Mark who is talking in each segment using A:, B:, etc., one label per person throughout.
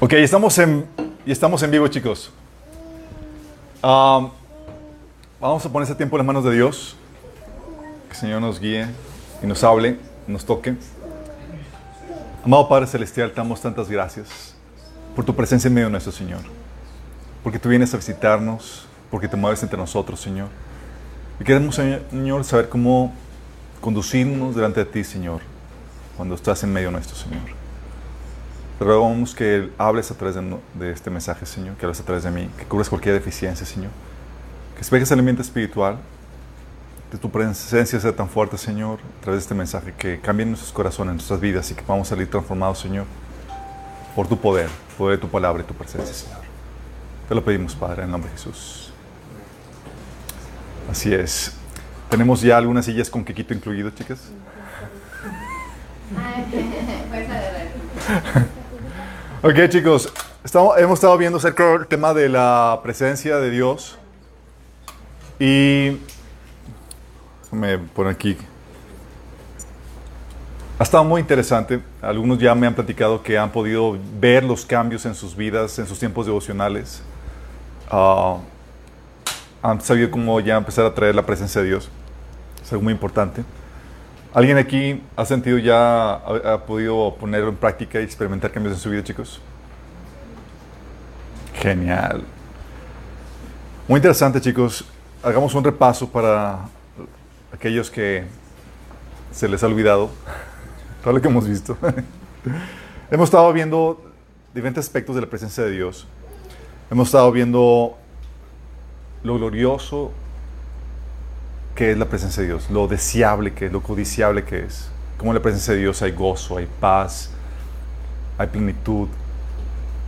A: Ok, estamos en, estamos en vivo, chicos. Vamos a poner ese tiempo en las manos de Dios. Que el Señor nos guíe y nos hable, nos toque. Amado Padre Celestial, te damos tantas gracias por tu presencia en medio de nuestro Señor. Porque tú vienes a visitarnos, porque te mueves entre nosotros, Señor. Y queremos, Señor, saber cómo conducirnos delante de ti, Señor, cuando estás en medio de nuestro Señor. Te rogamos que hables a través de, de, este mensaje, Señor, que hables a través de mí, que cubres cualquier deficiencia, Señor. Que despejes el ambiente espiritual, de tu presencia sea tan fuerte, Señor, a través de este mensaje, que cambie nuestros corazones, nuestras vidas y que podamos salir transformados, Señor, por tu poder, poder de tu palabra y tu presencia, Señor. Te lo pedimos, Padre, en el nombre de Jesús. Así es. ¿Tenemos ya algunas sillas con quequito incluido, chicas? ok, chicos. Estamos, hemos estado viendo acerca del tema de la presencia de Dios. Y me ponen aquí. Ha estado muy interesante. Algunos ya me han platicado que han podido ver los cambios en sus vidas, en sus tiempos devocionales. Uh, han sabido cómo ya empezar a traer la presencia de Dios. Es algo muy importante. ¿Alguien aquí ha sentido ya, ha, podido ponerlo en práctica y experimentar cambios en su vida, chicos? Genial. Muy interesante, chicos. Hagamos un repaso para aquellos que se les ha olvidado todo lo que hemos visto. hemos estado viendo diferentes aspectos de la presencia de Dios. Hemos estado viendo lo glorioso que es la presencia de Dios, lo deseable que es, lo codiciable que es. Como en la presencia de Dios hay gozo, hay paz, hay plenitud,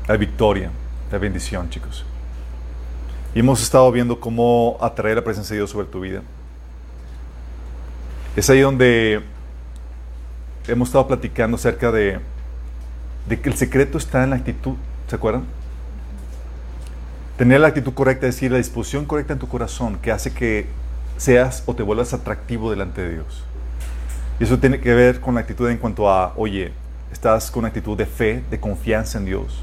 A: hay victoria, hay bendición, chicos. Y hemos estado viendo cómo atraer la presencia de Dios sobre tu vida. Es ahí donde hemos estado platicando acerca de, de que el secreto está en la actitud, ¿se acuerdan? Tener la actitud correcta, es decir, la disposición correcta en tu corazón, que hace que seas o te vuelvas atractivo delante de Dios. Y eso tiene que ver con la actitud en cuanto a, oye, estás con una actitud de fe, de confianza en Dios,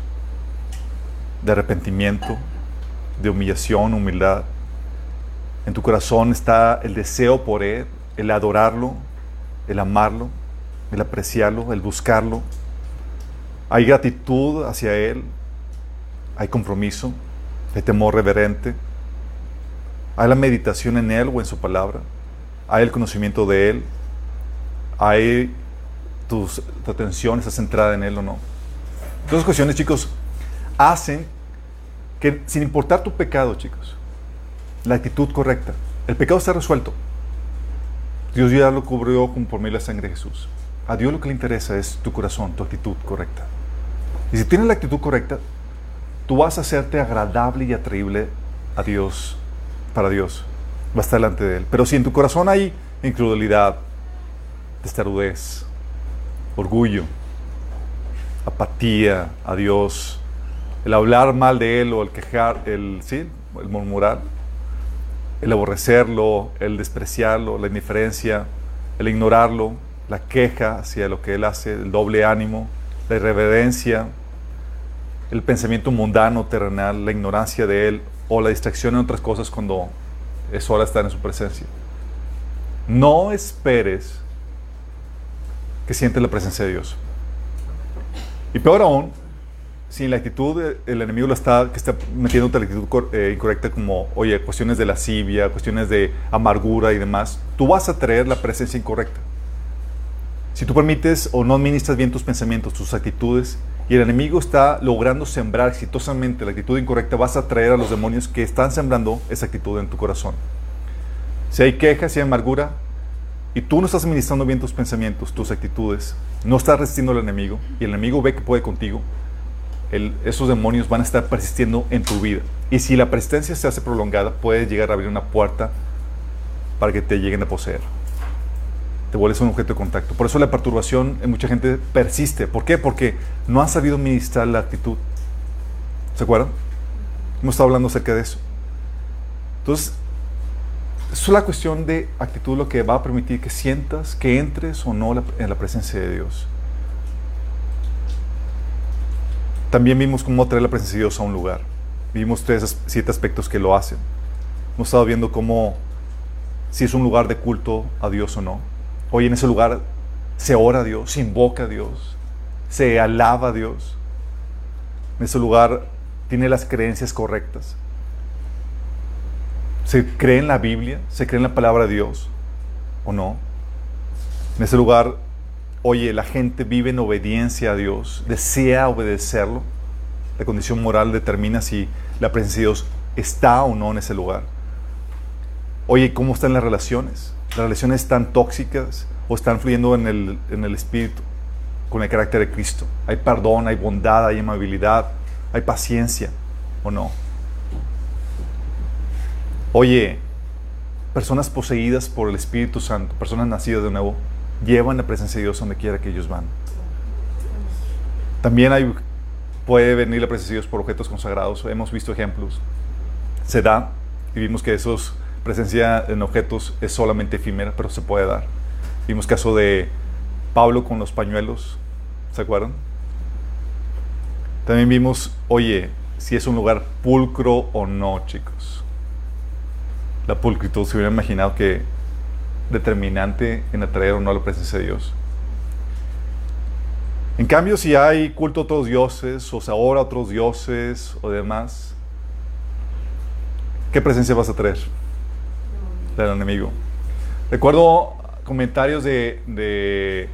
A: de arrepentimiento, de humillación, humildad. En tu corazón está el deseo por Él, el adorarlo, el amarlo, el apreciarlo, el buscarlo. Hay gratitud hacia Él, hay compromiso, hay temor reverente, hay la meditación en Él o en su palabra, hay el conocimiento de Él, hay tu atención está centrada en Él o no. Las cuestiones, chicos, hacen que sin importar tu pecado, chicos, la actitud correcta, el pecado está resuelto. Dios ya lo cubrió por medio la sangre de Jesús. A Dios lo que le interesa es tu corazón, tu actitud correcta. Y si tienes la actitud correcta, tú vas a hacerte agradable y atraíble a Dios, para Dios. Va a estar delante de Él. Pero si en tu corazón hay incredulidad, testarudez, orgullo, apatía a Dios, el hablar mal de Él o el quejar, el, ¿sí? el murmurar, el aborrecerlo, el despreciarlo, la indiferencia, el ignorarlo, la queja hacia lo que Él hace, el doble ánimo, la irreverencia, el pensamiento mundano, terrenal, la ignorancia de Él o la distracción en otras cosas cuando es hora de estar en su presencia. No esperes que sientes la presencia de Dios. Y peor aún, si la actitud, el enemigo lo está, que está metiendo la actitud eh, incorrecta como, oye, cuestiones de lascivia, cuestiones de amargura y demás, tú vas a traer la presencia incorrecta. Si tú permites o no administras bien tus pensamientos, tus actitudes, y el enemigo está logrando sembrar exitosamente la actitud incorrecta, vas a traer a los demonios que están sembrando esa actitud en tu corazón. Si hay quejas, si hay amargura, y tú no estás administrando bien tus pensamientos, tus actitudes, no estás resistiendo al enemigo, y el enemigo ve que puede contigo, esos demonios van a estar persistiendo en tu vida. Y si la persistencia se hace prolongada, puede llegar a abrir una puerta para que te lleguen a poseer. Te vuelves un objeto de contacto. Por eso la perturbación en mucha gente persiste. ¿Por qué? Porque no han sabido ministrar la actitud. ¿Se acuerdan? Hemos estado hablando acerca de eso. Entonces, es la cuestión de actitud lo que va a permitir que sientas que entres o no en la presencia de Dios. También vimos cómo traer la presencia de Dios a un lugar. Vimos tres, siete aspectos que lo hacen. Hemos estado viendo cómo, si es un lugar de culto a Dios o no. Hoy en ese lugar se ora a Dios, se invoca a Dios, se alaba a Dios. En ese lugar tiene las creencias correctas. ¿Se cree en la Biblia? ¿Se cree en la palabra de Dios? ¿O no? En ese lugar, oye, la gente vive en obediencia a Dios, desea obedecerlo. La condición moral determina si la presencia de Dios está o no en ese lugar. Oye, ¿cómo están las relaciones? ¿Las relaciones están tóxicas o están fluyendo en el, en el Espíritu, con el carácter de Cristo? ¿Hay perdón, hay bondad, hay amabilidad, hay paciencia o no? Oye, personas poseídas por el Espíritu Santo, personas nacidas de nuevo, llevan la presencia de Dios donde quiera que ellos van. También hay, puede venir la presencia de Dios por objetos consagrados. Hemos visto ejemplos. Se da y vimos que esos presencia en objetos es solamente efímera, pero se puede dar. Vimos caso de Pablo con los pañuelos, ¿se acuerdan? También vimos, oye, si es un lugar pulcro o no, chicos la pulcritud, se hubiera imaginado que determinante en atraer o no a la presencia de Dios. En cambio, si hay culto a otros dioses, o se a otros dioses o demás, ¿qué presencia vas a traer? Del enemigo. Recuerdo comentarios de,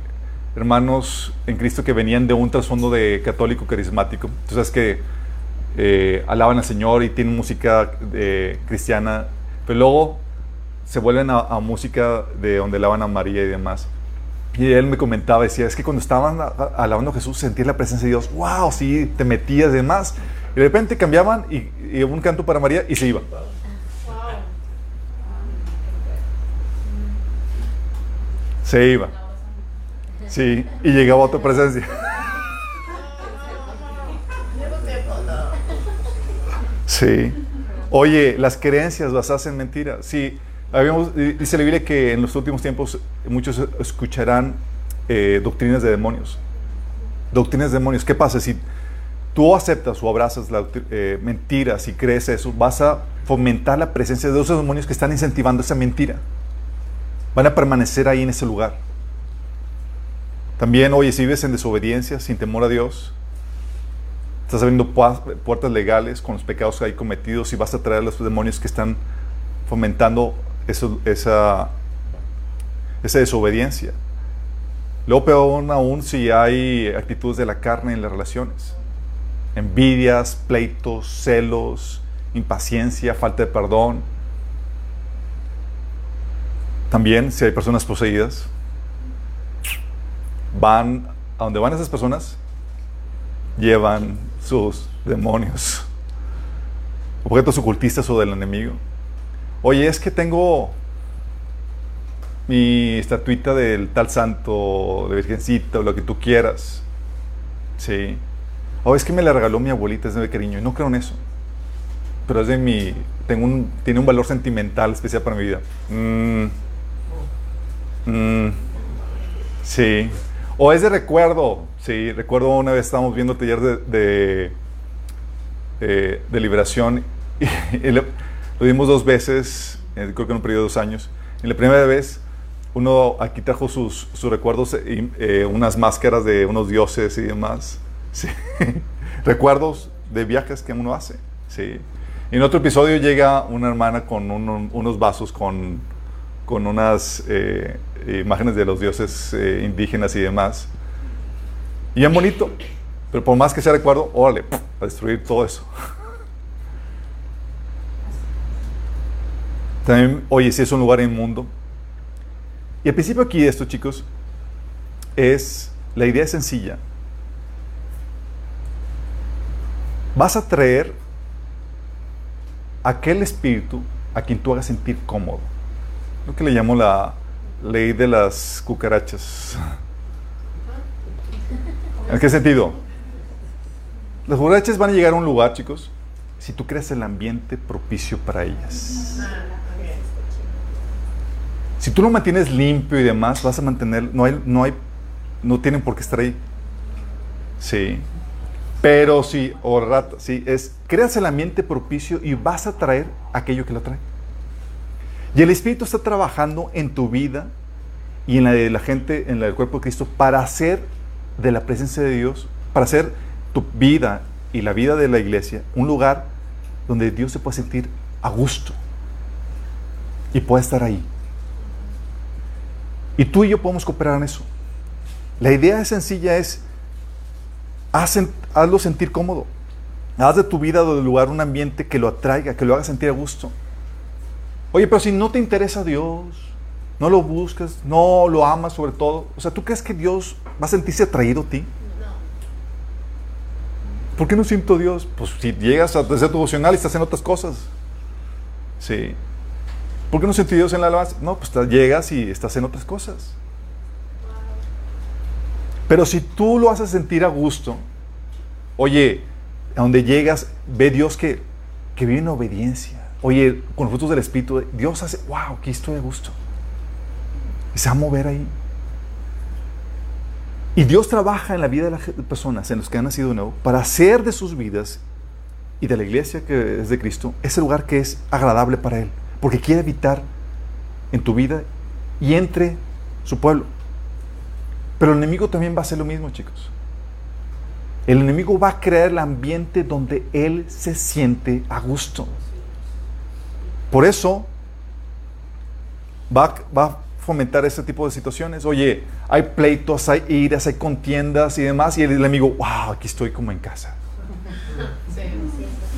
A: hermanos en Cristo que venían de un trasfondo de católico carismático. Entonces, que eh, alaban al Señor y tienen música eh, cristiana pero luego se vuelven a, música de donde alaban a María y demás. Y él me comentaba, decía, es que cuando estaban alabando a Jesús sentía la presencia de Dios, wow, sí, te metías y demás. Y de repente cambiaban y, y un canto para María y se iba. Se iba. Sí, y llegaba otra presencia. Sí. Oye, las creencias las hacen mentiras. Sí, habíamos, dice la Biblia que en los últimos tiempos muchos escucharán eh, doctrinas de demonios. Doctrinas de demonios. ¿Qué pasa? Si tú aceptas o abrazas la, eh, mentiras y crees eso, vas a fomentar la presencia de esos demonios que están incentivando esa mentira. Van a permanecer ahí en ese lugar. También, oye, si vives en desobediencia, sin temor a Dios, Estás abriendo puertas legales con los pecados que hay cometidos y vas a traer a los demonios que están fomentando esa, esa desobediencia. Luego peor aún si hay actitudes de la carne en las relaciones. Envidias, pleitos, celos, impaciencia, falta de perdón. También si hay personas poseídas, van a donde van esas personas, llevan sus demonios, objetos ocultistas o del enemigo. Oye, es que tengo mi estatuita del tal santo, de virgencita, o lo que tú quieras. Sí. O es que me la regaló mi abuelita, es de cariño. Y no creo en eso. Pero es de mi. Tengo un, tiene un valor sentimental especial para mi vida. Mm. Mm. Sí. O es de recuerdo. Sí, recuerdo una vez estábamos viendo el taller de, de, de, liberación y, lo, dimos dos veces, eh, creo que en un periodo de dos años. En la primera vez, uno aquí trajo sus, sus recuerdos, eh, eh, unas máscaras de unos dioses y demás. Sí. Recuerdos de viajes que uno hace. Sí. Y en otro episodio llega una hermana con unos vasos con, con unas imágenes de los dioses indígenas y demás. Y es bonito. Pero por más que sea recuerdo, órale, a destruir todo eso. También, oye, si es un lugar inmundo. Y el principio aquí esto, chicos, es, la idea es sencilla. Vas a traer aquel espíritu a quien tú hagas sentir cómodo. Lo que le llamo la ley de las cucarachas. ¿En qué sentido? Las borrachas van a llegar a un lugar, chicos, si tú creas el ambiente propicio para ellas. Si tú lo mantienes limpio y demás, vas a mantener, no hay, no hay, no tienen por qué estar ahí. Sí. Pero sí, o rata, sí, es, creas el ambiente propicio y vas a traer aquello que lo trae. Y el Espíritu está trabajando en tu vida y en la de la gente, en la del cuerpo de Cristo, para hacer de la presencia de Dios, para hacer tu vida y la vida de la iglesia un lugar donde Dios se pueda sentir a gusto y pueda estar ahí. Y tú y yo podemos cooperar en eso. La idea sencilla es, hazlo sentir cómodo. Haz de tu vida o del lugar un ambiente que lo atraiga, que lo haga sentir a gusto. Oye, pero si no te interesa Dios, no lo buscas, no lo amas sobre todo, o sea, ¿tú crees que Dios va a sentirse atraído a ti? ¿Por qué no siento Dios? Pues si llegas a ser devocional y estás en otras cosas. Sí. ¿Por qué no siento Dios en la alabanza? No, pues llegas y estás en otras cosas. Pero si tú lo haces sentir a gusto, oye, a donde llegas, ve Dios que, que vive en obediencia. Oye, con los frutos del Espíritu, Dios hace, wow, aquí estoy a gusto. Y se va a mover ahí. Y Dios trabaja en la vida de las personas, en los que han nacido de nuevo, para hacer de sus vidas y de la iglesia que es de Cristo ese lugar que es agradable para Él, porque quiere habitar en tu vida y entre su pueblo. Pero el enemigo también va a hacer lo mismo, chicos. El enemigo va a crear el ambiente donde Él se siente a gusto. Por eso va, va fomentar ese tipo de situaciones. Oye, hay pleitos, hay iras, hay contiendas y demás, y el enemigo, wow, aquí estoy como en casa.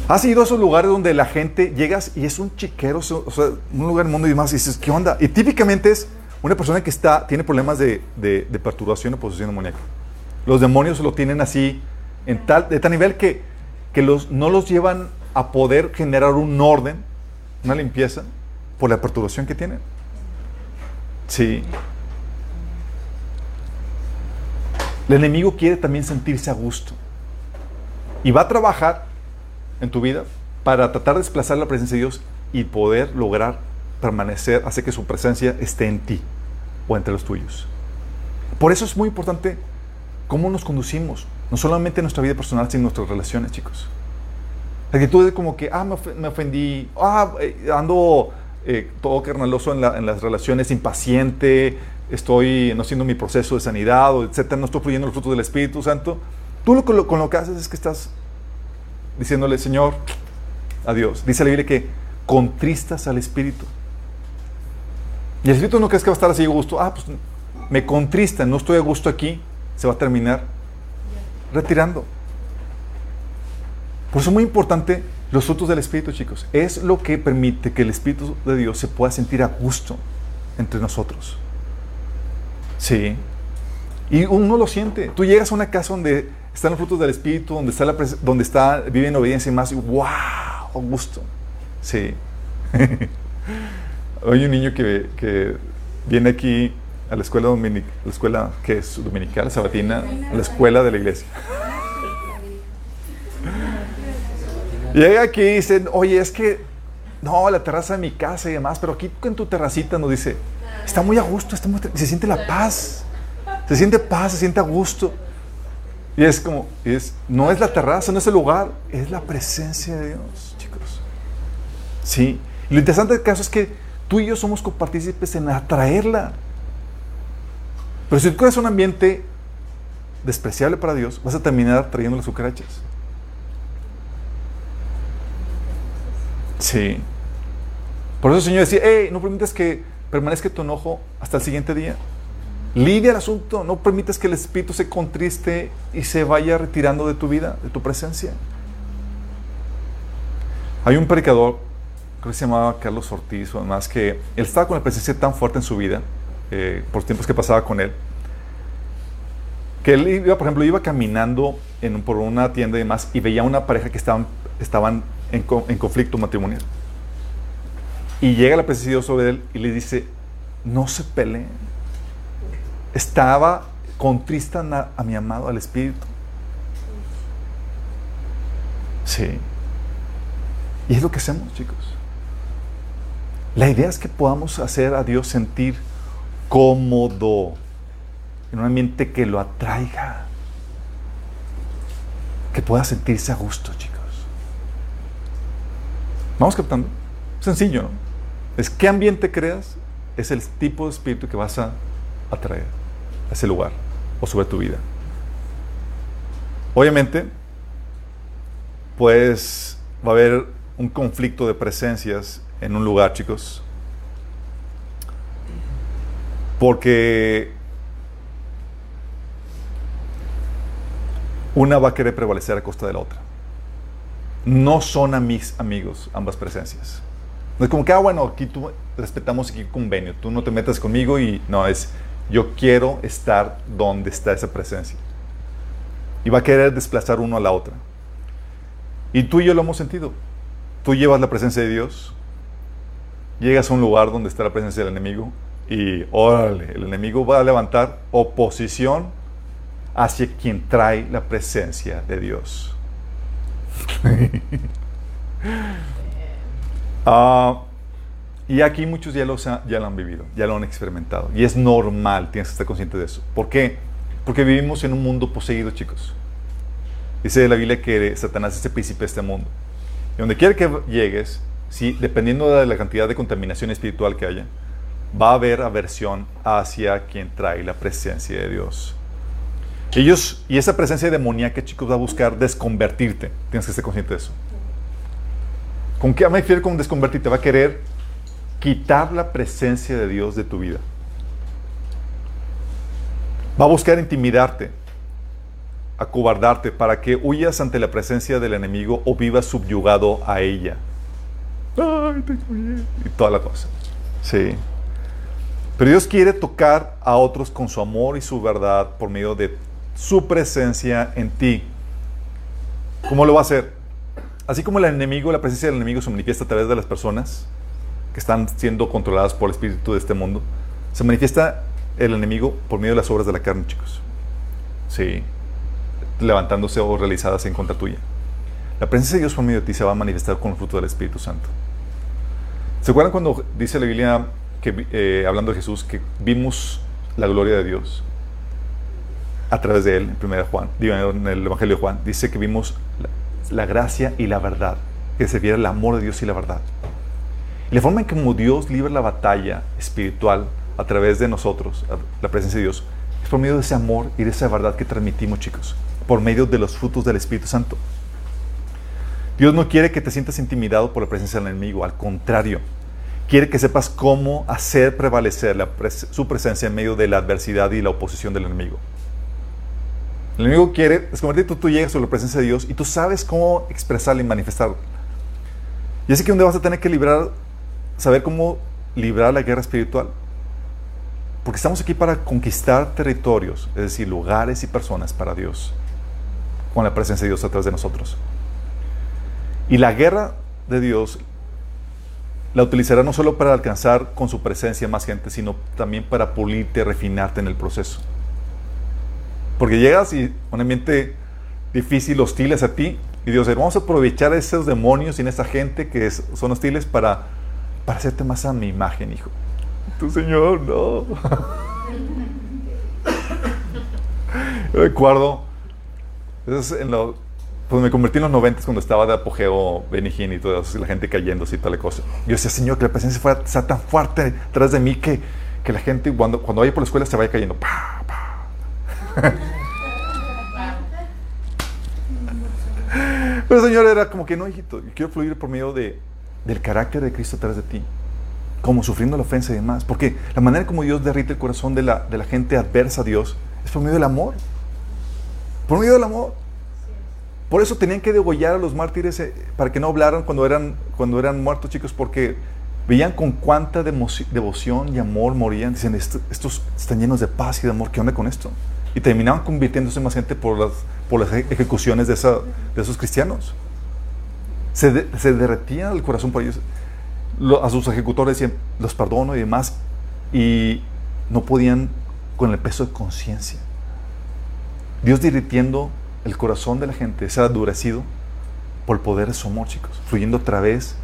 A: ¿Has ido a esos lugares donde la gente llegas y es un chiquero, o sea, un lugar del mundo y demás, y dices, ¿qué onda? Y típicamente es una persona que está, tiene problemas de, de, de perturbación o posesión demoníaca. Los demonios lo tienen así, en tal, de tal nivel que, que los, no los llevan a poder generar un orden, una limpieza, por la perturbación que tienen. Sí. El enemigo quiere también sentirse a gusto. Y va a trabajar en tu vida para tratar de desplazar la presencia de Dios y poder lograr permanecer, hacer que su presencia esté en ti o entre los tuyos. Por eso es muy importante cómo nos conducimos, no solamente en nuestra vida personal, sino en nuestras relaciones, chicos. La actitud de como que, ah, me ofendí, ah, eh, ando eh, todo carnaloso en, las relaciones, impaciente, estoy no haciendo mi proceso de sanidad, etcétera, no estoy fluyendo los frutos del Espíritu Santo. Tú lo, lo, con lo que haces es que estás diciéndole, Señor, adiós. Dice la Biblia que contristas al Espíritu. Y el Espíritu no crees que va a estar así a gusto. Ah, pues me contrista, no estoy a gusto aquí. Se va a terminar retirando. Por eso es muy importante los frutos del Espíritu, chicos, es lo que permite que el Espíritu de Dios se pueda sentir a gusto entre nosotros. Sí. Y uno lo siente. Tú llegas a una casa donde están los frutos del Espíritu, donde está, la donde está vive en obediencia y más, y wow, a gusto. Sí. Hay un niño que, viene aquí a la escuela, dominic, la escuela que es dominical, sabatina, a la escuela de la iglesia. Llega aquí y dicen, oye, es que, no, la terraza de mi casa y demás, pero aquí en tu terracita nos dice, está muy a gusto, está se siente la paz, se siente paz, se siente a gusto. Y es como, es, no es la terraza, no es el lugar, es la presencia de Dios, chicos. Sí. Y lo interesante del caso es que tú y yo somos copartícipes en atraerla. Pero si tú creas un ambiente despreciable para Dios, vas a terminar trayendo las. Sí. Por eso el Señor decía, hey, no permitas que permanezca tu enojo hasta el siguiente día. Lidia el asunto, no permitas que el Espíritu se contriste y se vaya retirando de tu vida, de tu presencia. Hay un predicador, creo que se llamaba Carlos Ortiz o además, que él estaba con la presencia tan fuerte en su vida, eh, por tiempos que pasaba con él, que él iba, por ejemplo, iba caminando por una tienda y demás y veía una pareja que estaban, estaban en, conflicto matrimonial. Y llega la presencia de Dios sobre él y le dice, no se peleen. Estaba contrista a, a mi amado, al Espíritu. Sí. Y es lo que hacemos, chicos. La idea es que podamos hacer a Dios sentir cómodo en un ambiente que lo atraiga que pueda sentirse a gusto, chicos. ¿Vamos captando? Sencillo, ¿no? Es qué ambiente creas, es el tipo de espíritu que vas a atraer a ese lugar o sobre tu vida. Obviamente, pues va a haber un conflicto de presencias en un lugar, chicos. Porque una va a querer prevalecer a costa de la otra. No son a mis amigos ambas presencias. No es como que, ah, bueno, aquí tú respetamos aquí convenio, tú no te metas conmigo y no, es yo quiero estar donde está esa presencia. Y va a querer desplazar uno a la otra. Y tú y yo lo hemos sentido. Tú llevas la presencia de Dios, llegas a un lugar donde está la presencia del enemigo y órale, el enemigo va a levantar oposición hacia quien trae la presencia de Dios. Ah, y aquí muchos ya lo, ya lo han vivido, ya lo han experimentado. Y es normal, tienes que estar consciente de eso. ¿Por qué? Porque vivimos en un mundo poseído, chicos. Dice la Biblia que Satanás es el príncipe de este mundo. Y donde quiera que llegues, si, dependiendo de la cantidad de contaminación espiritual que haya, va a haber aversión hacia quien trae la presencia de Dios. Ellos, y esa presencia demoníaca, chicos, va a buscar desconvertirte. Tienes que estar consciente de eso. ¿Con qué me refiero con desconvertirte? Va a querer quitar la presencia de Dios de tu vida. Va a buscar intimidarte, acobardarte para que huyas ante la presencia del enemigo o vivas subyugado a ella. Ay, y toda la cosa. Sí. Pero Dios quiere tocar a otros con su amor y su verdad por medio de su presencia en ti. ¿Cómo lo va a hacer? Así como el enemigo, la presencia del enemigo se manifiesta a través de las personas que están siendo controladas por el espíritu de este mundo, se manifiesta el enemigo por medio de las obras de la carne, chicos. Sí, levantándose o realizadas en contra tuya. La presencia de Dios por medio de ti se va a manifestar con el fruto del Espíritu Santo. ¿Se acuerdan cuando dice la Biblia, que, eh, hablando de Jesús, que vimos la gloria de Dios a través de él, en, Juan, en el Evangelio de Juan? Dice que vimos la gracia y la verdad, que se viera el amor de Dios y la verdad. Y la forma en que como Dios libra la batalla espiritual a través de nosotros, la presencia de Dios, es por medio de ese amor y de esa verdad que transmitimos, chicos, por medio de los frutos del Espíritu Santo. Dios no quiere que te sientas intimidado por la presencia del enemigo, al contrario, quiere que sepas cómo hacer prevalecer su presencia en medio de la adversidad y la oposición del enemigo. El enemigo quiere desconvertirte, tú, tú llegas a la presencia de Dios y tú sabes cómo expresarla y manifestarla. Y así que día vas a tener que librar, saber cómo librar la guerra espiritual. Porque estamos aquí para conquistar territorios, es decir, lugares y personas para Dios, con la presencia de Dios a través de nosotros. Y la guerra de Dios la utilizará no solo para alcanzar con su presencia más gente, sino también para pulirte, refinarte en el proceso. Porque llegas y un ambiente difícil, hostiles a ti, y Dios dice, vamos a aprovechar esos demonios y en esa gente que son hostiles para, para hacerte más a mi imagen, hijo. Tu Señor, no. recuerdo, en lo, pues me convertí en los 90 cuando estaba de apogeo Benigín y todo eso, y la gente cayendo y tal cosa. Yo decía, Señor, que la presencia fuera, sea tan fuerte detrás de mí que, que la gente cuando, cuando vaya por la escuela se vaya cayendo. Pa, Pero Señor era como que no, hijito, yo quiero fluir por medio de, del carácter de Cristo atrás de ti, como sufriendo la ofensa y demás. Porque la manera como Dios derrite el corazón de la, de la gente adversa a Dios es por medio del amor. Por medio del amor. Por eso tenían que degollar a los mártires eh, para que no hablaran cuando eran, cuando eran muertos, chicos, porque veían con cuánta devoción y amor morían. Dicen, estos están llenos de paz y de amor, ¿qué onda con esto? Y terminaban convirtiéndose más gente por las, por las ejecuciones de, esa, de esos cristianos. Se, se derretía el corazón por ellos. a sus ejecutores decían, los perdono y demás, y no podían con el peso de conciencia. Dios derritiendo el corazón de la gente, se ha endurecido por el poder de su amor, chicos, fluyendo a través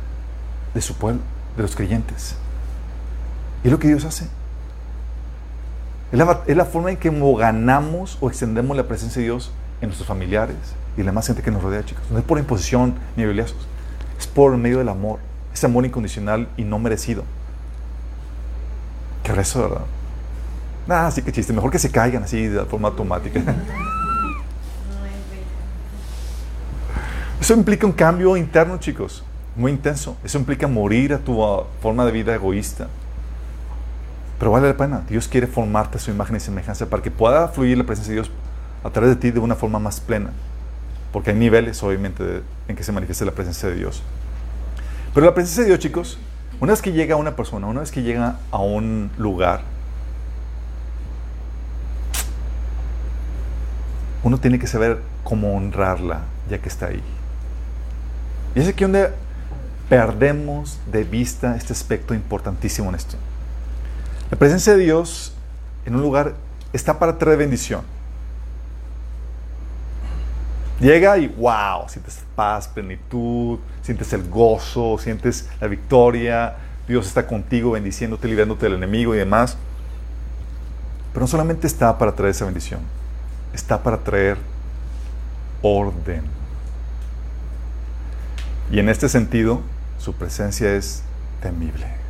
A: de su pueblo, de los creyentes. Y es lo que Dios hace. Es la, es la forma en que ganamos o extendemos la presencia de Dios en nuestros familiares y la más gente que nos rodea, chicos. No es por imposición ni bibliazos. Es por medio del amor. Es amor incondicional y no merecido. Qué rezo, ¿verdad? Nada, sí que chiste. Mejor que se caigan así de forma automática. Eso implica un cambio interno, chicos, muy intenso. Eso implica morir a tu forma de vida egoísta. Pero vale la pena. Dios quiere formarte a su imagen y semejanza para que pueda fluir la presencia de Dios a través de ti de una forma más plena. Porque hay niveles, obviamente, en que se manifiesta la presencia de Dios. Pero la presencia de Dios, chicos, una vez que llega a una persona, una vez que llega a un lugar, uno tiene que saber cómo honrarla ya que está ahí. Y es aquí donde perdemos de vista este aspecto importantísimo en esto. La presencia de Dios en un lugar está para traer bendición. Llega y wow, sientes paz, plenitud, sientes el gozo, sientes la victoria, Dios está contigo bendiciéndote, librándote del enemigo y demás. Pero no solamente está para traer esa bendición, está para traer orden. Y en este sentido, su presencia es temible.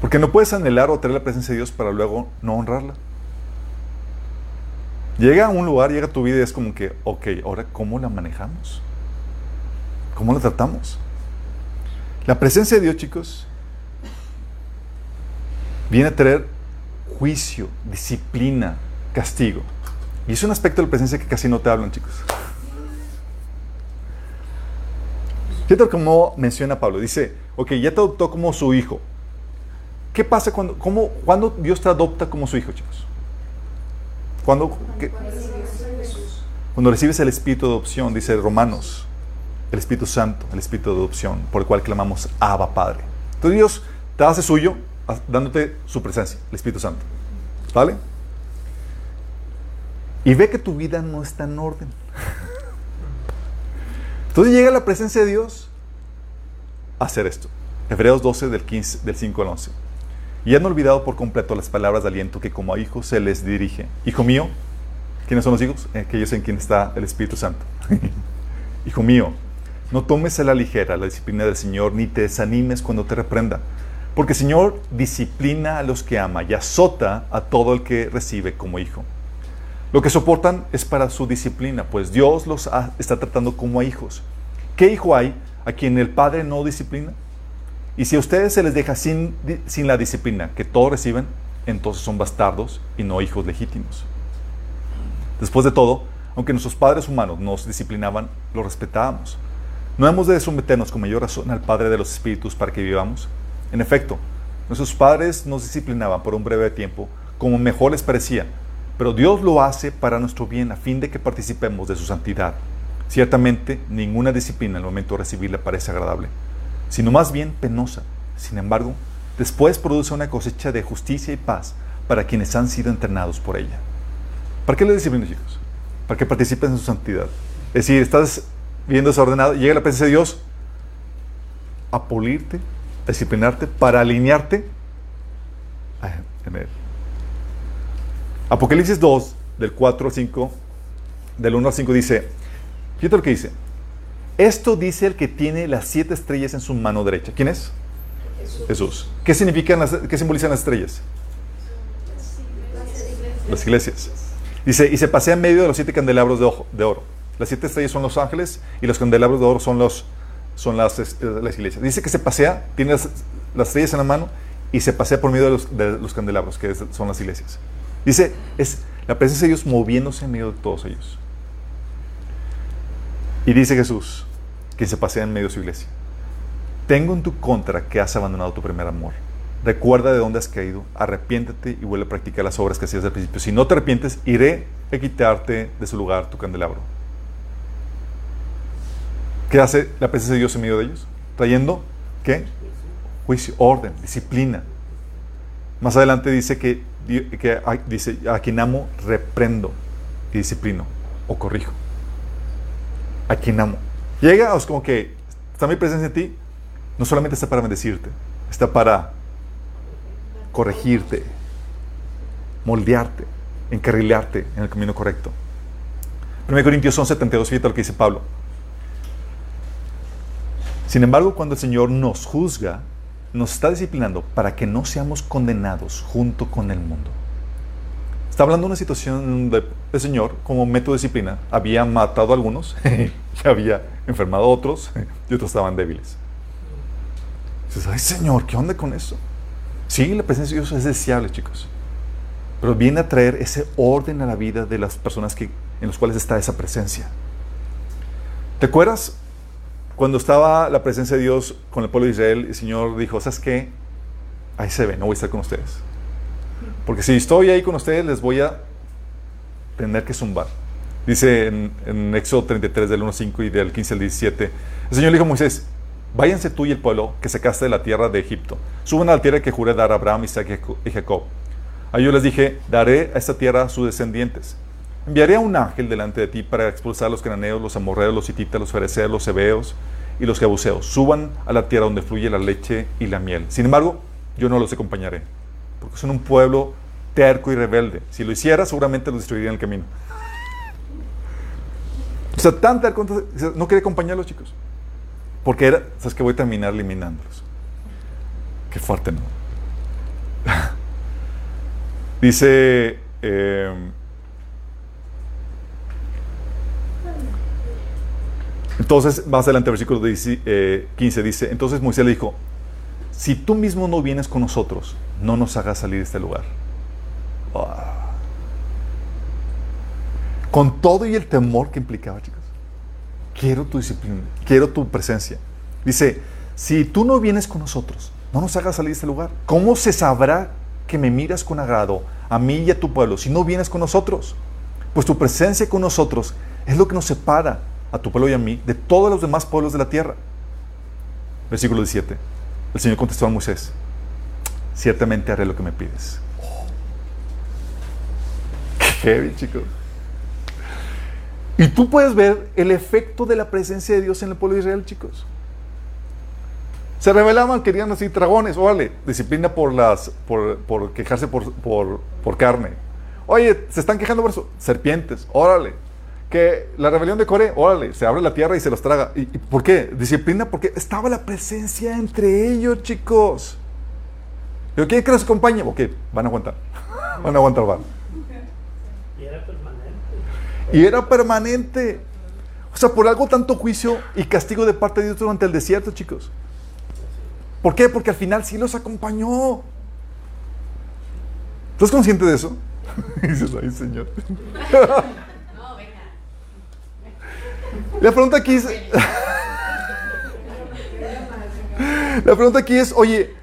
A: Porque no puedes anhelar o traer la presencia de Dios para luego no honrarla. Llega a un lugar, llega a tu vida y es como que, ok, ahora ¿cómo la manejamos? ¿Cómo la tratamos? La presencia de Dios, chicos, viene a traer juicio, disciplina, castigo. Y es un aspecto de la presencia que casi no te hablan, chicos. Fíjate cómo menciona Pablo. Dice, ok, ya te adoptó como su hijo. ¿Qué pasa cuando, cómo, cuando Dios te adopta como su hijo, chicos? Cuando, cuando recibes el espíritu de adopción, dice Romanos, el Espíritu Santo, el Espíritu de adopción, por el cual clamamos Abba Padre. Entonces Dios te hace suyo dándote su presencia, el Espíritu Santo. ¿Vale? Y ve que tu vida no está en orden. Entonces llega la presencia de Dios a hacer esto. Hebreos 12 del, 15, del 5 al 11. Y han olvidado por completo las palabras de aliento que como a hijos se les dirige. Hijo mío, ¿quiénes son los hijos? Aquellos en quien está el Espíritu Santo. Hijo mío, no tomes a la ligera la disciplina del Señor, ni te desanimes cuando te reprenda. Porque el Señor disciplina a los que ama y azota a todo el que recibe como hijo. Lo que soportan es para su disciplina, pues Dios los está tratando como a hijos. ¿Qué hijo hay a quien el Padre no disciplina? Y si a ustedes se les deja sin, la disciplina que todos reciben, entonces son bastardos y no hijos legítimos. Después de todo, aunque nuestros padres humanos nos disciplinaban, los respetábamos. ¿No hemos de someternos con mayor razón al Padre de los Espíritus para que vivamos? En efecto, nuestros padres nos disciplinaban por un breve tiempo, como mejor les parecía, pero Dios lo hace para nuestro bien a fin de que participemos de su santidad. Ciertamente, ninguna disciplina el momento de recibirla parece agradable, sino más bien penosa. Sin embargo, después produce una cosecha de justicia y paz para quienes han sido entrenados por ella. ¿Para qué le disciplina, chicos? Para que participen en su santidad. Es decir, estás viendo desordenado, llega la presencia de Dios a pulirte, a disciplinarte, para alinearte en Él. Apocalipsis 2, del 4 al 5, del 1 al 5 dice, fíjate lo que dice, esto dice el que tiene las siete estrellas en su mano derecha. ¿Quién es? Jesús. Jesús. ¿Qué, significan ¿Qué simbolizan las estrellas? Las iglesias. Dice, y se pasea en medio de los siete candelabros de, de oro. Las siete estrellas son los ángeles y los candelabros de oro son, los, son las, las iglesias. Dice que se pasea, tiene las, las, estrellas en la mano y se pasea por medio de los, de los candelabros, que son las iglesias. Dice, es la presencia de Dios moviéndose en medio de todos ellos. Y dice Jesús, que se pasea en medio de su iglesia. Tengo en tu contra que has abandonado tu primer amor. Recuerda de dónde has caído, arrepiéntete y vuelve a practicar las obras que hacías al principio. Si no te arrepientes, iré a quitarte de su lugar tu candelabro. ¿Qué hace la presencia de Dios en medio de ellos? Trayendo, ¿qué? Juicio, orden, disciplina. Más adelante dice que que dice, a quien amo, reprendo y disciplino o corrijo. A quien amo. Llega, es como que está mi presencia en ti, no solamente está para bendecirte, está para corregirte, moldearte, encarrilarte en el camino correcto. 1 Corintios 11, 72, fíjate lo que dice Pablo. Sin embargo, cuando el Señor nos juzga, nos está disciplinando para que no seamos condenados junto con el mundo. Está hablando de una situación donde el Señor, como método de disciplina, había matado a algunos y había enfermado a otros y otros estaban débiles. Dices, ay Señor, ¿qué onda con eso? Sí, la presencia de Dios es deseable, chicos. Pero viene a traer ese orden a la vida de las personas que, en las cuales está esa presencia. ¿Te acuerdas cuando estaba la presencia de Dios con el pueblo de Israel, el Señor dijo, ¿sabes qué? Ahí se ve, no voy a estar con ustedes. Porque si estoy ahí con ustedes, les voy a tener que zumbar. Dice en, en Éxodo 33, del 1 5 y del 15 al 17, el Señor le dijo a Moisés, váyanse tú y el pueblo que sacaste de la tierra de Egipto. Suban a la tierra que juré dar a Abraham, Isaac y Jacob. A ellos les dije, daré a esta tierra a sus descendientes Enviaré a un ángel delante de ti para expulsar a los cananeos, los amorreos, los hititas, los fereceos, los hebeos y los jebuseos. Suban a la tierra donde fluye la leche y la miel. Sin embargo, yo no los acompañaré, porque son un pueblo terco y rebelde. Si lo hiciera, seguramente los destruiría el camino. O sea, tan terco, no quería acompañarlos, chicos. Porque era, sabes que voy a terminar eliminándolos. Qué fuerte, ¿no? Dice eh, Entonces, más adelante, versículo 15 eh, dice, entonces Moisés le dijo, si tú mismo no vienes con nosotros, no nos hagas salir de este lugar. Con todo y el temor que implicaba, chicos. Quiero tu disciplina, quiero tu presencia. Dice, si tú no vienes con nosotros, no nos hagas salir de este lugar. ¿Cómo se sabrá que me miras con agrado a mí y a tu pueblo si no vienes con nosotros? Pues tu presencia con nosotros es lo que nos separa a tu pueblo y a mí de todos los demás pueblos de la tierra. Versículo 17. El Señor contestó a Moisés, ciertamente haré lo que me pides. Qué heavy, chicos. Y tú puedes ver el efecto de la presencia de Dios en el pueblo de Israel, chicos. Se revelaban, querían así dragones, órale, disciplina por las, por, por quejarse por, por, por, carne. Oye, se están quejando por eso, serpientes, órale, que la rebelión de Coré, órale, se abre la tierra y se los traga. ¿Y, por qué? Disciplina porque estaba la presencia entre ellos, chicos. ¿Pero quién que los acompañe? Ok, van a aguantar. van a aguantar, van. Y era permanente. Y. O sea, por algo tanto juicio y castigo de parte de Dios durante el desierto, chicos. ¿Por qué? Porque al final sí los acompañó. ¿Tú estás consciente de eso? dices, ay, Señor. La pregunta aquí es. La pregunta aquí es, oye,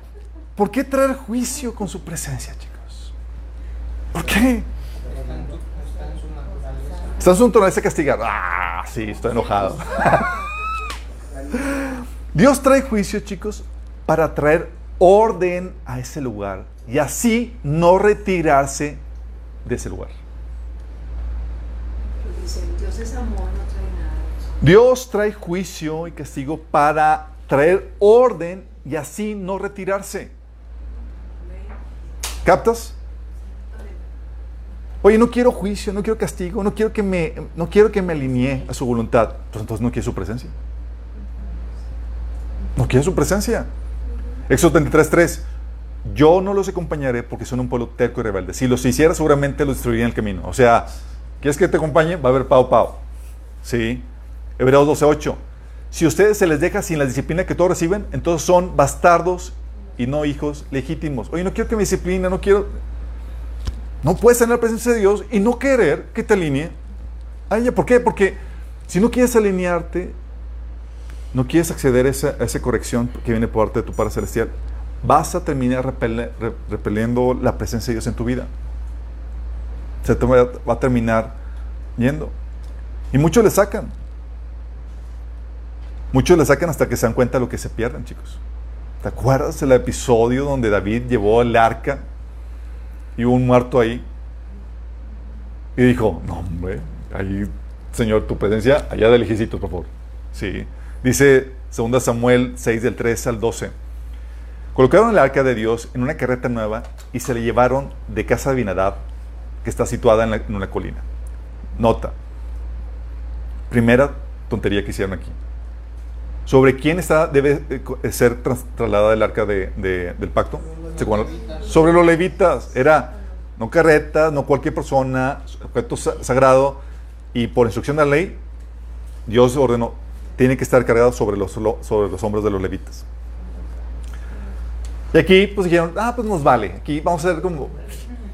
A: ¿por qué traer juicio con su presencia, chicos? ¿Por qué? Está en su naturaleza castigar. Ah, sí, estoy enojado. Dios trae juicio, chicos, para traer orden a ese lugar y así no retirarse de ese lugar. Dios es amor, Dios trae juicio y castigo para traer orden y así no retirarse. ¿Captas? Oye, no quiero juicio, no quiero castigo, no quiero que me, no quiero que me alinee a su voluntad. Pues entonces no quiere su presencia. No quiere su presencia. Éxodo 33.3 Yo no los acompañaré porque son un pueblo terco y rebelde. Si los hiciera, seguramente los destruiría en el camino. O sea, ¿quieres que te acompañe? Va a haber pao pao. Sí. Hebreos 12:8. Si ustedes se les deja sin la disciplina que todos reciben, entonces son bastardos y no hijos legítimos. Oye, no quiero que me discipline, no quiero... No puedes tener la presencia de Dios y no querer que te alinee a ella. ¿Por qué? Porque si no quieres alinearte, no quieres acceder a esa, corrección que viene por parte de tu Padre Celestial, vas a terminar repeliendo la presencia de Dios en tu vida. Se te va a terminar yendo. Y muchos le sacan. Muchos le sacan hasta que se dan cuenta de lo que se pierden, chicos. ¿Te acuerdas del episodio donde David llevó el arca y hubo un muerto ahí? Y dijo, no, hombre, ahí, Señor, tu presencia, allá de lejecitos, por favor. Sí. Dice 2 Samuel 6 del 3 al 12. Colocaron el arca de Dios en una carreta nueva y se le llevaron de casa de Binadab que está situada en, una colina. Nota. Primera tontería que hicieron aquí. ¿Sobre quién está, debe eh, ser trasladada el arca del pacto? Sobre los levitas. Era no carretas, no cualquier persona, objeto sagrado. Y por instrucción de la ley, Dios ordenó, tiene que estar cargado sobre los, sobre los hombros de los levitas. Y aquí pues dijeron, ah, pues nos vale. Aquí vamos a hacer como,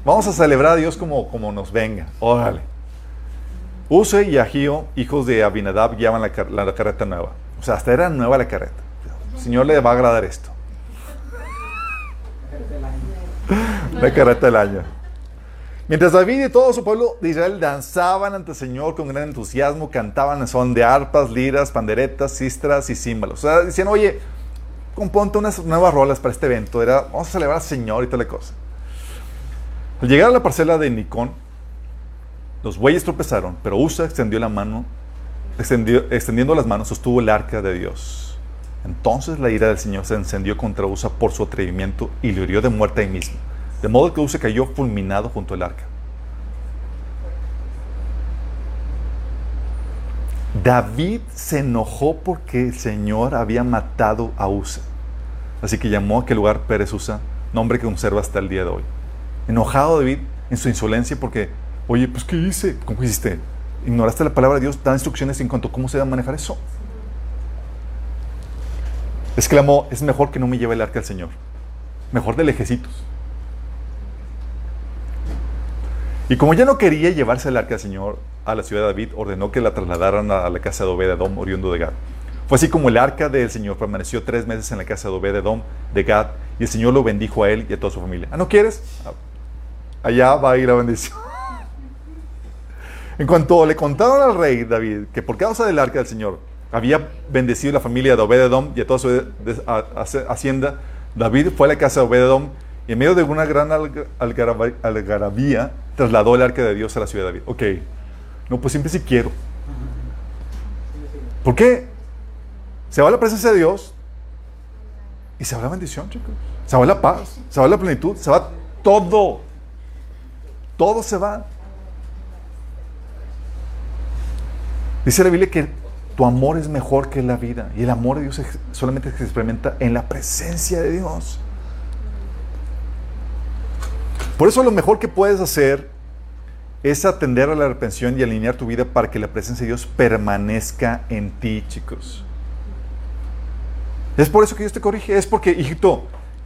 A: vamos a celebrar a Dios como, como nos venga. Órale. Use y Agío, hijos de Abinadab, guiaban la, la, carreta nueva. O sea, hasta era nueva la carreta. El Señor le va a agradar esto. La carreta del año. Mientras David y todo su pueblo de Israel danzaban ante el Señor con gran entusiasmo, cantaban en son de arpas, liras, panderetas, cistras y címbalos. O sea, decían, oye, componte unas nuevas rolas para este evento. Era, vamos a celebrar al Señor y tal cosa. Al llegar a la parcela de Nicón, los bueyes tropezaron, pero Usa extendió la mano, extendiendo las manos, sostuvo el arca de Dios. Entonces la ira del Señor se encendió contra Usa por su atrevimiento y le hirió de muerte ahí mismo. De modo que Usa cayó fulminado junto al arca. David se enojó porque el Señor había matado a Usa. Así que llamó a aquel lugar Pérez Usa, nombre que conserva hasta el día de hoy. Enojado David en su insolencia porque, oye, pues ¿qué hice? ¿Cómo hiciste? Ignoraste la palabra de Dios, da instrucciones en cuanto a cómo se debe manejar eso. Exclamó, es mejor que no me lleve el arca al Señor. Mejor de lejecitos. Y como ya no quería llevarse el arca al Señor, a la ciudad de David, ordenó que la trasladaran a la casa de Obed-Edom, oriundo de Gad. Fue así como el arca del Señor permaneció tres meses en la casa de Obed-Edom de Gad, y el Señor lo bendijo a él y a toda su familia. ¿Ah, no quieres? Allá va a ir la bendición. en cuanto le contaron al rey David que por causa del arca del Señor había bendecido la familia de Obed-Edom y a toda su hacienda, David fue a la casa de Obed-Edom y en medio de una gran algarabía trasladó el arca de Dios a la ciudad de David. Ok, no, pues siempre sí quiero. ¿Por qué? Se va la presencia de Dios y se va la bendición, chicos. Se va la paz, se va la plenitud, se va todo. Todo se va. Dice la Biblia que tu amor es mejor que la vida y el amor de Dios solamente se experimenta en la presencia de Dios. Por eso lo mejor que puedes hacer es atender a la arrepentión y alinear tu vida para que la presencia de Dios permanezca en ti, chicos. Es por eso que Dios te corrige, es porque, hijito,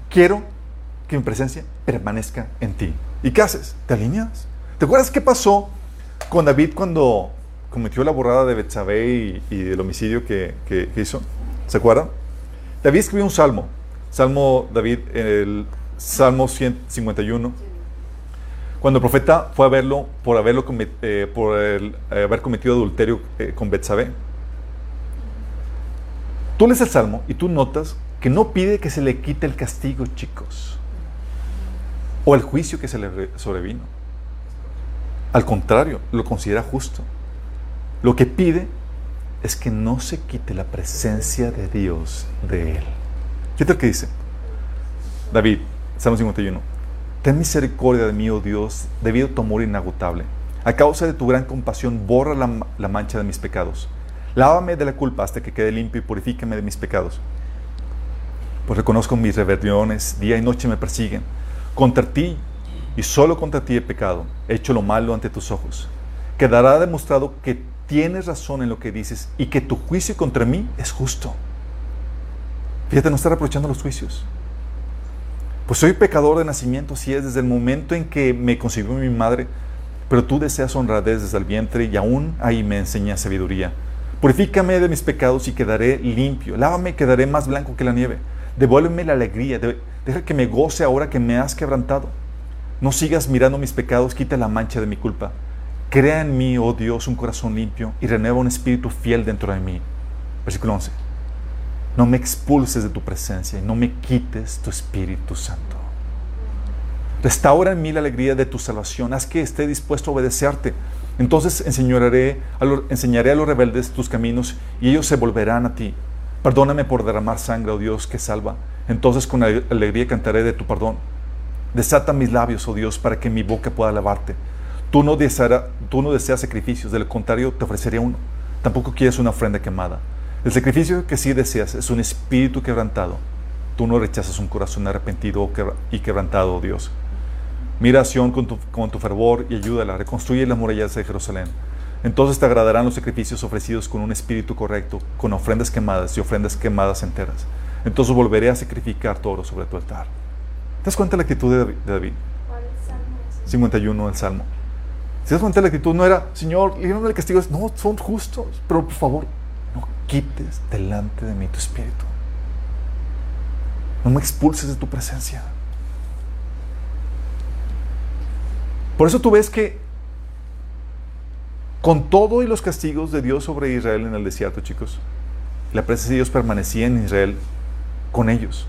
A: quiero que mi presencia permanezca en ti. ¿Y qué haces? ¿Te alineas? ¿Te acuerdas qué pasó con David cuando cometió la borrada de Betsabé y, y, el homicidio que, hizo? ¿Se acuerdan? David escribió un salmo, Salmo David, el Salmo 151 cuando el profeta fue a verlo por, haberlo eh, eh, haber cometido adulterio eh, con Betsabé. Tú lees el salmo y tú notas que no pide que se le quite el castigo, chicos, o el juicio que se le sobrevino. Al contrario, lo considera justo. Lo que pide es que no se quite la presencia de Dios de él. Fíjate lo que dice David, Salmo 51. Ten misericordia de mí, oh Dios, debido a tu amor inagotable. A causa de tu gran compasión, borra la, mancha de mis pecados. Lávame de la culpa hasta que quede limpio y purifícame de mis pecados. Pues reconozco mis rebeliones, día y noche me persiguen. Contra ti y solo contra ti he pecado, he hecho lo malo ante tus ojos. Quedará demostrado que tienes razón en lo que dices y que tu juicio contra mí es justo. Fíjate, no está reprochando los juicios. Pues soy pecador de nacimiento, si es desde el momento en que me concibió mi madre, pero tú deseas honradez desde el vientre y aún ahí me enseñas sabiduría. Purifícame de mis pecados y quedaré limpio. Lávame y quedaré más blanco que la nieve. Devuélveme la alegría. Deja que me goce ahora que me has quebrantado. No sigas mirando mis pecados, quita la mancha de mi culpa. Crea en mí, oh Dios, un corazón limpio y renueva un espíritu fiel dentro de mí. Versículo 11 no me expulses de tu presencia y no me quites tu Espíritu Santo. Restaura en mí la alegría de tu salvación, haz que esté dispuesto a obedecerte. Entonces enseñaré a, enseñaré a los rebeldes tus caminos y ellos se volverán a ti. Perdóname por derramar sangre, oh Dios, que salva. Entonces con alegría cantaré de tu perdón. Desata mis labios, oh Dios, para que mi boca pueda alabarte. Tú no, tú no deseas sacrificios, de lo contrario te ofrecería uno. Tampoco quieres una ofrenda quemada. El sacrificio que sí deseas es un espíritu quebrantado. Tú no rechazas un corazón arrepentido y quebrantado, oh Dios. Mira a Sion con tu, con tu fervor y ayúdala. Reconstruye las murallas de Jerusalén. Entonces te agradarán los sacrificios ofrecidos con un espíritu correcto, con ofrendas quemadas y ofrendas quemadas enteras. Entonces volveré a sacrificar todo sobre tu altar. ¿Te das cuenta de la actitud de David? 51 del Salmo. ¿Te das cuenta de la actitud? No era, Señor, le el castigo. No, son justos, pero por favor, no quites delante de mí tu espíritu. No me expulses de tu presencia. Por eso tú ves que con todo y los castigos de Dios sobre Israel en el desierto, chicos, la presencia de Dios permanecía en Israel con ellos.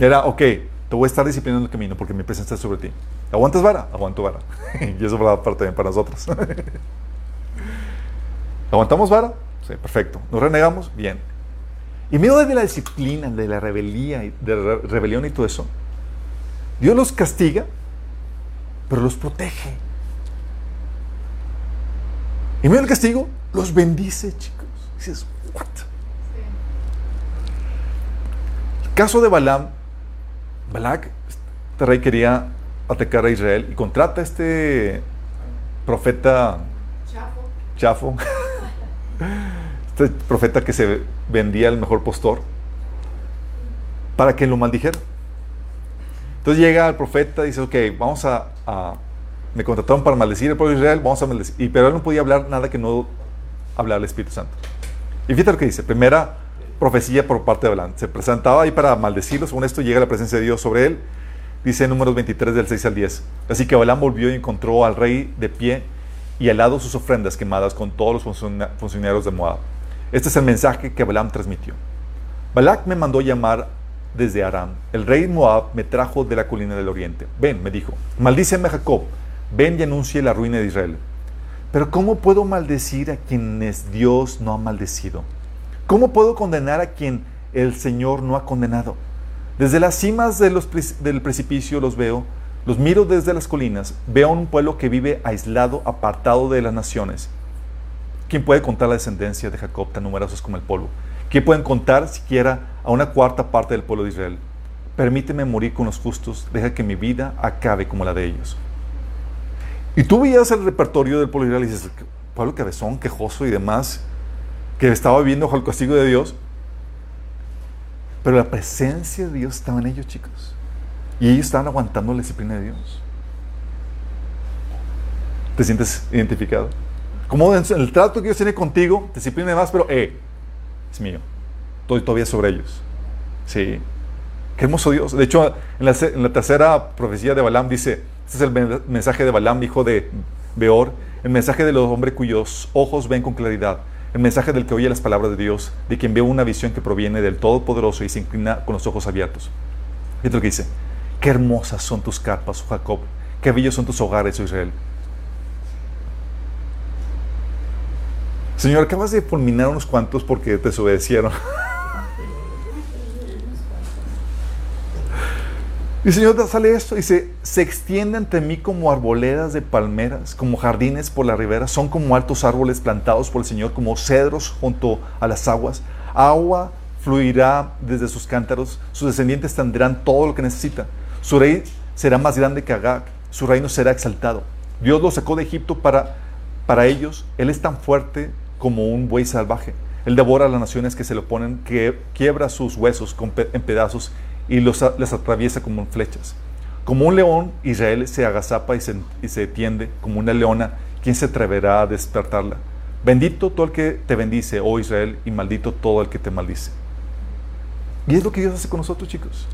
A: Era, ok, te voy a estar disciplinando el camino porque mi presencia está sobre ti. ¿Aguantas vara? Aguanto vara. y eso va parte también para nosotros. ¿Aguantamos vara? Sí, perfecto. ¿Nos renegamos? Bien. Y medio de la disciplina, de la rebelía, de la rebelión y todo eso, Dios los castiga, pero los protege. Y medio del castigo, los bendice, chicos. dices, ¿what? El caso de Balaam, Balak, este rey quería atacar a Israel y contrata a este profeta chafo, este profeta que se vendía el mejor postor, para que lo maldijera. Entonces llega el profeta y dice, ok, vamos a, me contrataron para maldecir el pueblo de Israel, vamos a maldecir. Y, pero él no podía hablar nada que no hablar el Espíritu Santo. Y fíjate lo que dice, primera profecía por parte de Balaam. Se presentaba ahí para maldecirlo, según esto llega la presencia de Dios sobre él. Dice en números 23 del 6 al 10. Así que Balaam volvió y encontró al rey de pie y al lado sus ofrendas quemadas con todos los funcionarios de Moab. Este es el mensaje que Balaam transmitió. Balak me mandó llamar desde Aram. El rey Moab me trajo de la colina del oriente. Ven, me dijo, maldíceme Jacob, ven y anuncie la ruina de Israel. Pero ¿cómo puedo maldecir a quienes Dios no ha maldecido? ¿Cómo puedo condenar a quien el Señor no ha condenado? Desde las cimas del precipicio los veo, los miro desde las colinas, veo a un pueblo que vive aislado, apartado de las naciones. ¿Quién puede contar la descendencia de Jacob tan numerosos como el polvo? ¿Quién puede contar siquiera a una cuarta parte del pueblo de Israel? Permíteme morir con los justos, deja que mi vida acabe como la de ellos. Y tú veías el repertorio del pueblo de Israel y dices, pueblo cabezón, quejoso y demás, que estaba viviendo bajo el castigo de Dios. Pero la presencia de Dios estaba en ellos, chicos. Y ellos estaban aguantando la disciplina de Dios. ¿Te sientes identificado? Como el trato que Dios tiene contigo, disciplina y demás, pero, eh, es mío. Estoy todavía sobre ellos. Sí. Qué hermoso Dios. De hecho, en la, en la tercera profecía de Balaam dice, este es el mensaje de Balaam, hijo de Beor, el mensaje de los hombres cuyos ojos ven con claridad, el mensaje del que oye las palabras de Dios, de quien ve una visión que proviene del Todopoderoso y se inclina con los ojos abiertos. Fíjate lo que dice, qué hermosas son tus carpas, oh Jacob, qué bellos son tus hogares, oh Israel. Señor, acabas de fulminar unos cuantos porque te desobedecieron. Y el Señor sale esto, dice, se extiende ante mí como arboledas de palmeras, como jardines por la ribera, son como altos árboles plantados por el Señor, como cedros junto a las aguas. Agua fluirá desde sus cántaros, sus descendientes tendrán todo lo que necesita. Su rey será más grande que Agag, su reino será exaltado. Dios lo sacó de Egipto para, para ellos, Él es tan fuerte como un buey salvaje. Él devora a las naciones que se le oponen, que quiebra sus huesos en pedazos y los, les atraviesa como flechas. Como un león, Israel se agazapa y se, y se tiende como una leona. ¿Quién se atreverá a despertarla? Bendito todo el que te bendice, oh Israel, y maldito todo el que te maldice. Y es lo que Dios hace con nosotros, chicos.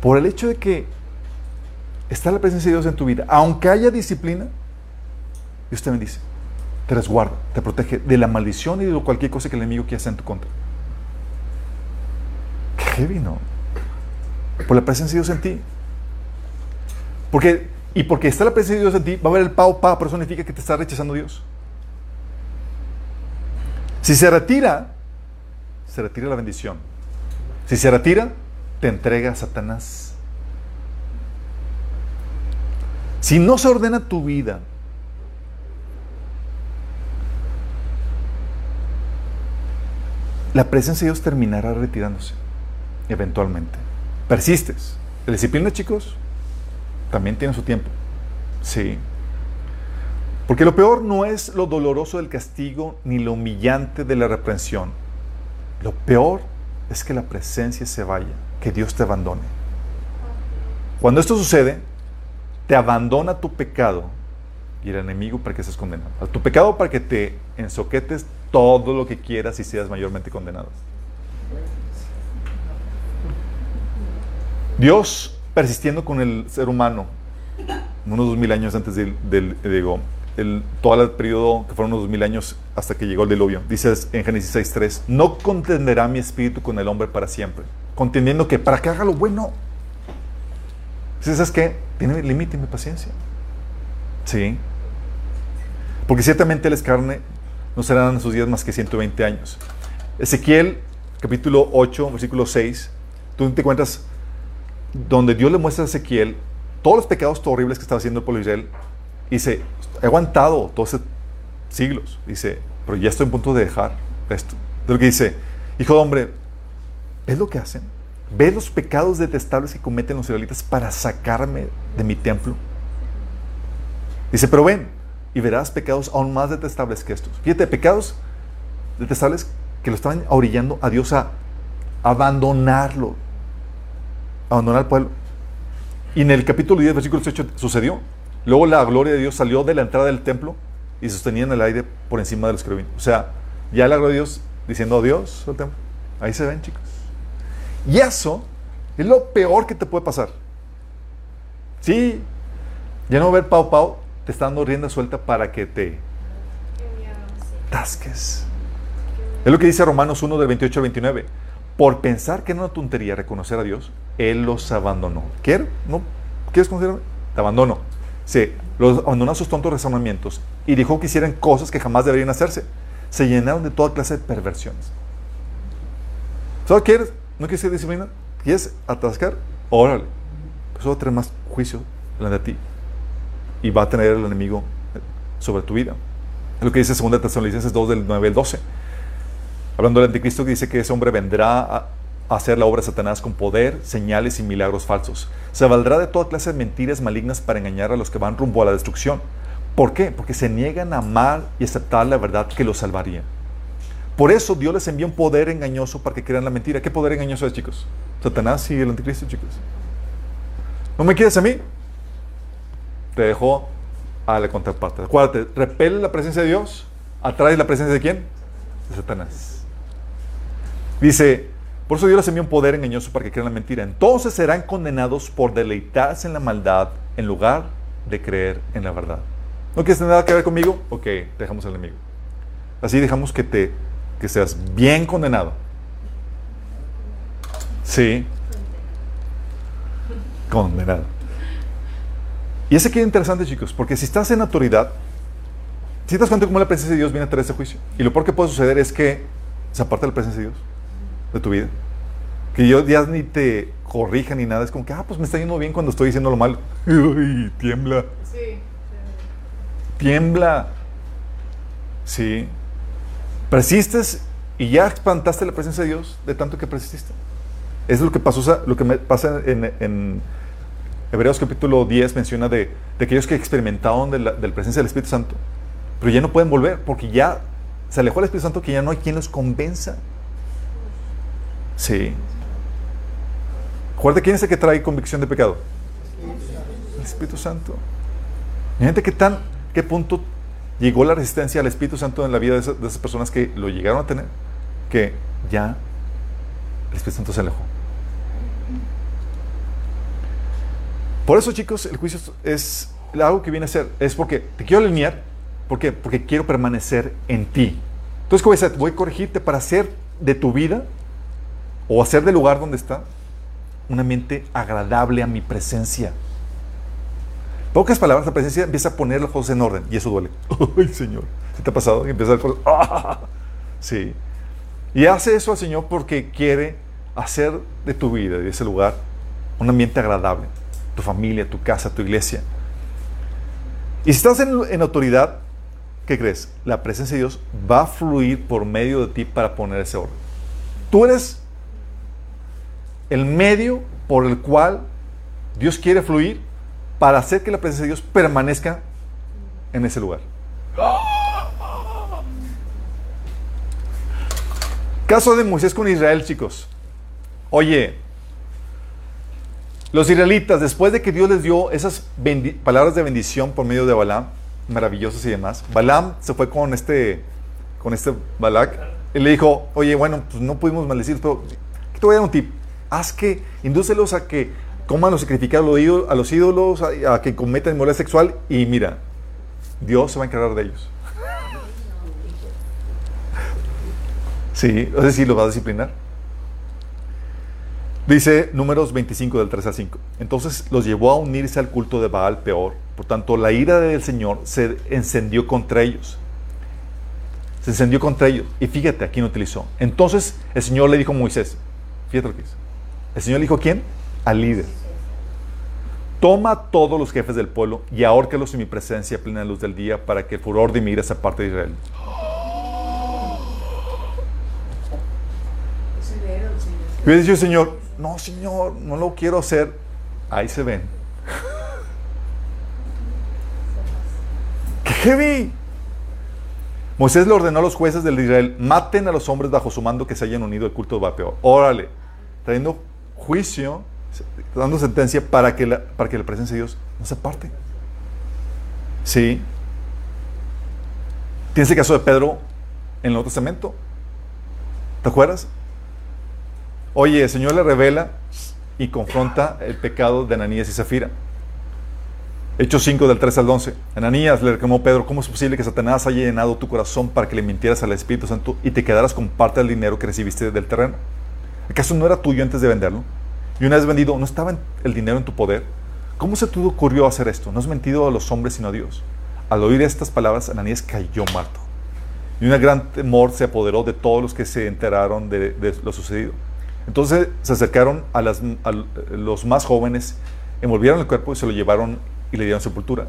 A: Por el hecho de que está la presencia de Dios en tu vida, aunque haya disciplina, Dios te bendice, te resguarda, te protege de la maldición y de cualquier cosa que el enemigo quiera hacer en tu contra. Qué heavy, ¿no? Por la presencia de Dios en ti. Porque, y porque está la presencia de Dios en ti, va a haber el pao pa, pero eso significa que te está rechazando Dios. Si se retira, se retira la bendición. Si se retira, te entrega Satanás. Si no se ordena tu vida, la presencia de Dios terminará retirándose eventualmente. Persistes. La disciplina, chicos, también tiene su tiempo. Sí. Porque lo peor no es lo doloroso del castigo ni lo humillante de la reprensión. Lo peor es que la presencia se vaya, que Dios te abandone. Cuando esto sucede, te abandona tu pecado y el enemigo para que seas condenado. A tu pecado para que te ensoquetes todo lo que quieras y seas mayormente condenado. Dios persistiendo con el ser humano unos dos mil años antes del, digo, el, todo el periodo que fueron unos dos mil años hasta que llegó el diluvio. Dice en Génesis 6.3, no contenderá mi espíritu con el hombre para siempre, contendiendo que para que haga lo bueno. ¿Sabes qué? Tiene límite mi paciencia. Sí. Porque ciertamente él es carne, no serán sus días más que 120 años. Ezequiel, capítulo 8, versículo 6, tú te encuentras donde Dios le muestra a Ezequiel todos los pecados horribles que estaba haciendo el pueblo Israel. Dice, he aguantado todos esos siglos. Dice, pero ya estoy en punto de dejar esto. De lo que dice, hijo de hombre, ¿ves lo que hacen? ¿Ves los pecados detestables que cometen los israelitas para sacarme de mi templo? Dice, pero ven y verás pecados aún más detestables que estos. Fíjate, pecados detestables que lo estaban orillando a Dios a abandonarlo, abandonar al pueblo. Y en el capítulo 10, versículo 18 sucedió. Luego la gloria de Dios salió de la entrada del templo y sostenía en el aire por encima de los querubines. O sea, ya la gloria de Dios diciendo adiós al templo. Ahí se ven, chicos. Y eso es lo peor que te puede pasar. Sí, ya no ver Pau Pau te está dando rienda suelta para que te tasques. Es lo que dice Romanos 1 del 28 al 29. Por pensar que era una tontería reconocer a Dios, Él los abandonó. ¿Quieres? ¿No? ¿Quieres conocerme? Te abandono. Sí, los abandonó a sus tontos razonamientos y dijo que hicieran cosas que jamás deberían hacerse. Se llenaron de toda clase de perversiones. ¿Sabes quieres? ¿No quieres ser disciplina? ¿Quieres atascar? Órale. Pues va a tener más juicio delante de ti. Y va a tener el enemigo sobre tu vida. Es lo que dice 2 Tesalonicenses 2 del 9 al 12. Hablando del anticristo que dice que ese hombre vendrá a, hacer la obra de Satanás con poder, señales y milagros falsos. Se valdrá de toda clase de mentiras malignas para engañar a los que van rumbo a la destrucción. ¿Por qué? Porque se niegan a amar y aceptar la verdad que los salvaría. Por eso Dios les envía un poder engañoso para que crean la mentira. ¿Qué poder engañoso es, chicos? Satanás y el anticristo, chicos. ¿No me quieres a mí? Te dejo a la contraparte. Acuérdate, repele la presencia de Dios, atrae la presencia de quién? De Satanás. Dice, por eso Dios les envió un poder engañoso para que crean la mentira. Entonces serán condenados por deleitarse en la maldad en lugar de creer en la verdad. ¿No quieres tener nada que ver conmigo? Ok, dejamos al enemigo. Así dejamos que te que seas bien condenado. Sí. Condenado. Y ese queda interesante, chicos, porque si estás en autoridad, si te das cuenta la presencia de Dios viene a traer ese juicio. Y lo peor que puede suceder es que se aparte de la presencia de Dios de tu vida. Que yo ya ni te corrija ni nada. Es como que, ah, pues me está yendo bien cuando estoy diciendo lo malo. Uy, tiembla. Sí. Tiembla. Sí. Persistes y ya espantaste la presencia de Dios de tanto que persististe. Es lo que pasó, lo que me pasa en, en Hebreos capítulo 10 menciona de, de aquellos que experimentaron de la, de la presencia del Espíritu Santo, pero ya no pueden volver porque ya se alejó el Espíritu Santo que ya no hay quien los convenza. Sí. Recuerda quién es el que trae convicción de pecado. El Espíritu Santo. gente qué tan, qué punto llegó la resistencia al Espíritu Santo en la vida de esas, personas que lo llegaron a tener, que ya el Espíritu Santo se alejó. Por eso, chicos, el juicio es algo que viene a ser. Es porque te quiero alinear. ¿Por qué? Porque quiero permanecer en ti. Entonces, ¿cómo voy a? Voy a corregirte para hacer de tu vida o hacer del lugar donde está un ambiente agradable a mi presencia. Pocas palabras, la presencia empieza a poner las cosas en orden y eso duele. Ay, Señor, ¿qué te ha pasado? Y empieza a. ¡Ah! Sí. Y hace eso al Señor porque quiere hacer de tu vida, de ese lugar, un ambiente agradable. Tu familia, tu casa, tu iglesia. Y si estás en, en autoridad, ¿qué crees? La presencia de Dios va a fluir por medio de ti para poner ese orden. Tú eres el medio por el cual Dios quiere fluir para hacer que la presencia de Dios permanezca en ese lugar. Caso de Moisés con Israel, chicos. Oye, los israelitas, después de que Dios les dio esas palabras de bendición por medio de Balaam, maravillosas y demás, Balaam se fue con este, con este Balak y le dijo, oye, bueno, pues no pudimos maldecir, pero te voy a dar un tip. Haz que, indúcelos a que coman los sacrificados a los ídolos, a, que cometan inmoralidad sexual y mira, Dios se va a encargar de ellos. Sí, es decir, los va a disciplinar. Dice números 25 del 3 al 5. Entonces los llevó a unirse al culto de Baal peor. Por tanto, la ira del Señor se encendió contra ellos. Se encendió contra ellos. Y fíjate, aquí no utilizó. Entonces el Señor le dijo a Moisés, fíjate lo que dice. El Señor dijo a quién? Al líder. Toma a todos los jefes del pueblo y ahórcalos en mi presencia plena luz del día para que el furor de mi ira se aparte de Israel. Y dicho Señor, no, Señor, no lo quiero hacer. Ahí se ven. ¡Qué heavy! Moisés le ordenó a los jueces del Israel, maten a los hombres bajo su mando que se hayan unido al culto de Bapeor. Órale, trayendo juicio, dando sentencia para que la, para que presencia de Dios no se aparte. Sí. Tienes el caso de Pedro en el Nuevo Testamento. ¿Te acuerdas? Oye, el Señor le revela y confronta el pecado de Ananías y Zafira. Hechos 5 del 3 al 11. Ananías le reclamó Pedro, ¿cómo es posible que Satanás haya llenado tu corazón para que le mintieras al Espíritu Santo y te quedaras con parte del dinero que recibiste del terreno? ¿Acaso no era tuyo antes de venderlo? Y una vez vendido, ¿no estaba el dinero en tu poder? ¿Cómo se te ocurrió hacer esto? No has mentido a los hombres sino a Dios. Al oír estas palabras, Ananías cayó muerto. Y un gran temor se apoderó de todos los que se enteraron de lo sucedido. Entonces se acercaron a, los más jóvenes, envolvieron el cuerpo y se lo llevaron y le dieron sepultura.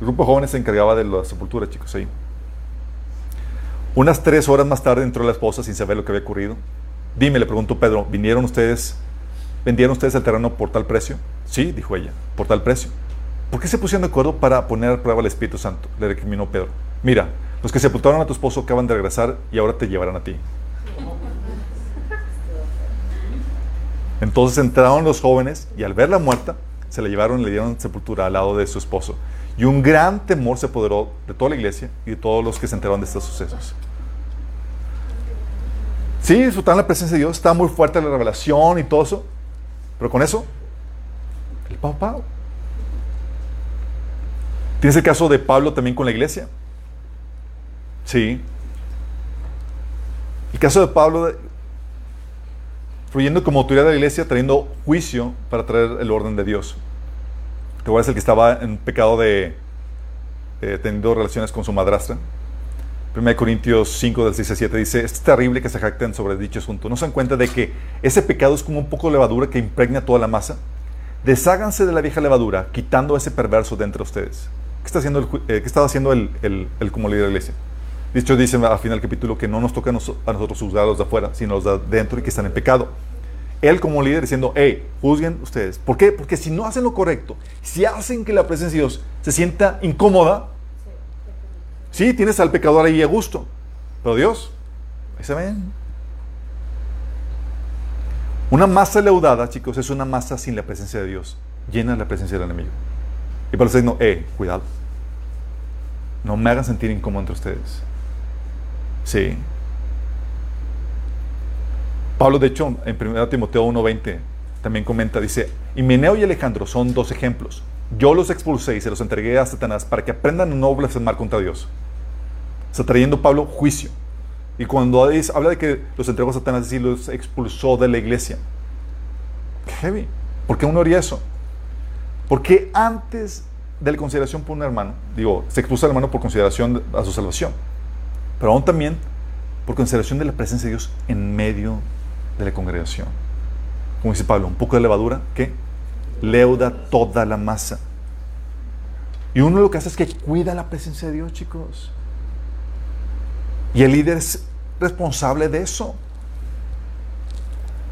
A: El grupo de jóvenes se encargaba de la sepultura, chicos, ahí. Unas tres horas más tarde entró la esposa sin saber lo que había ocurrido. Dime, le preguntó Pedro, ¿vinieron ustedes, vendieron ustedes el terreno por tal precio? Sí, dijo ella, por tal precio. ¿Por qué se pusieron de acuerdo para poner a prueba al Espíritu Santo? Le recriminó Pedro. Mira, los que sepultaron a tu esposo acaban de regresar y ahora te llevarán a ti. Entonces entraron los jóvenes y al verla muerta, se la llevaron y le dieron sepultura al lado de su esposo. Y un gran temor se apoderó de toda la iglesia y de todos los que se enteraron de estos sucesos. Sí, disfrutaron la presencia de Dios, está muy fuerte la revelación y todo eso, pero con eso, el Pau ¿Tienes el caso de Pablo también con la iglesia? Sí. El caso de Pablo fluyendo como autoridad de la iglesia, trayendo juicio para traer el orden de Dios. ¿Te acuerdas el que estaba en pecado de teniendo relaciones con su madrastra? 1 Corintios 5 del 6 al 7 dice, es terrible que se jacten sobre dicho asunto. ¿No se dan cuenta de que ese pecado es como un poco de levadura que impregna toda la masa? Desháganse de la vieja levadura, quitando ese perverso de entre ustedes. ¿Qué está haciendo el, eh, ¿qué estaba haciendo el, el, como líder de la iglesia? Dicho dice al final del capítulo que no nos toca a, nosotros juzgar a los de afuera, sino a los de dentro y que están en pecado. Él como líder diciendo, hey, juzguen ustedes. ¿Por qué? Porque si no hacen lo correcto, si hacen que la presencia de Dios se sienta incómoda, sí, tienes al pecador ahí a gusto. Pero Dios, ahí se ven. Una masa leudada, chicos, es una masa sin la presencia de Dios. Llena de la presencia del enemigo. Y para ustedes no, eh, cuidado. No me hagan sentir incómodo entre ustedes. Sí. Pablo, de hecho, en 1 Timoteo 1.20 también comenta, dice, y Meneo y Alejandro son dos ejemplos. Yo los expulsé y se los entregué a Satanás para que aprendan a no blasfemar contra Dios. Está trayendo Pablo juicio. Y cuando habla de que los entregó a Satanás, y los expulsó de la iglesia. heavy. ¿Por qué uno haría eso? Porque antes de la consideración por un hermano, digo, se expulsa al hermano por consideración a su salvación pero aún también por consideración de la presencia de Dios en medio de la congregación. Como dice Pablo, un poco de levadura que leuda toda la masa. Y uno lo que hace es que cuida la presencia de Dios, chicos. Y el líder es responsable de eso.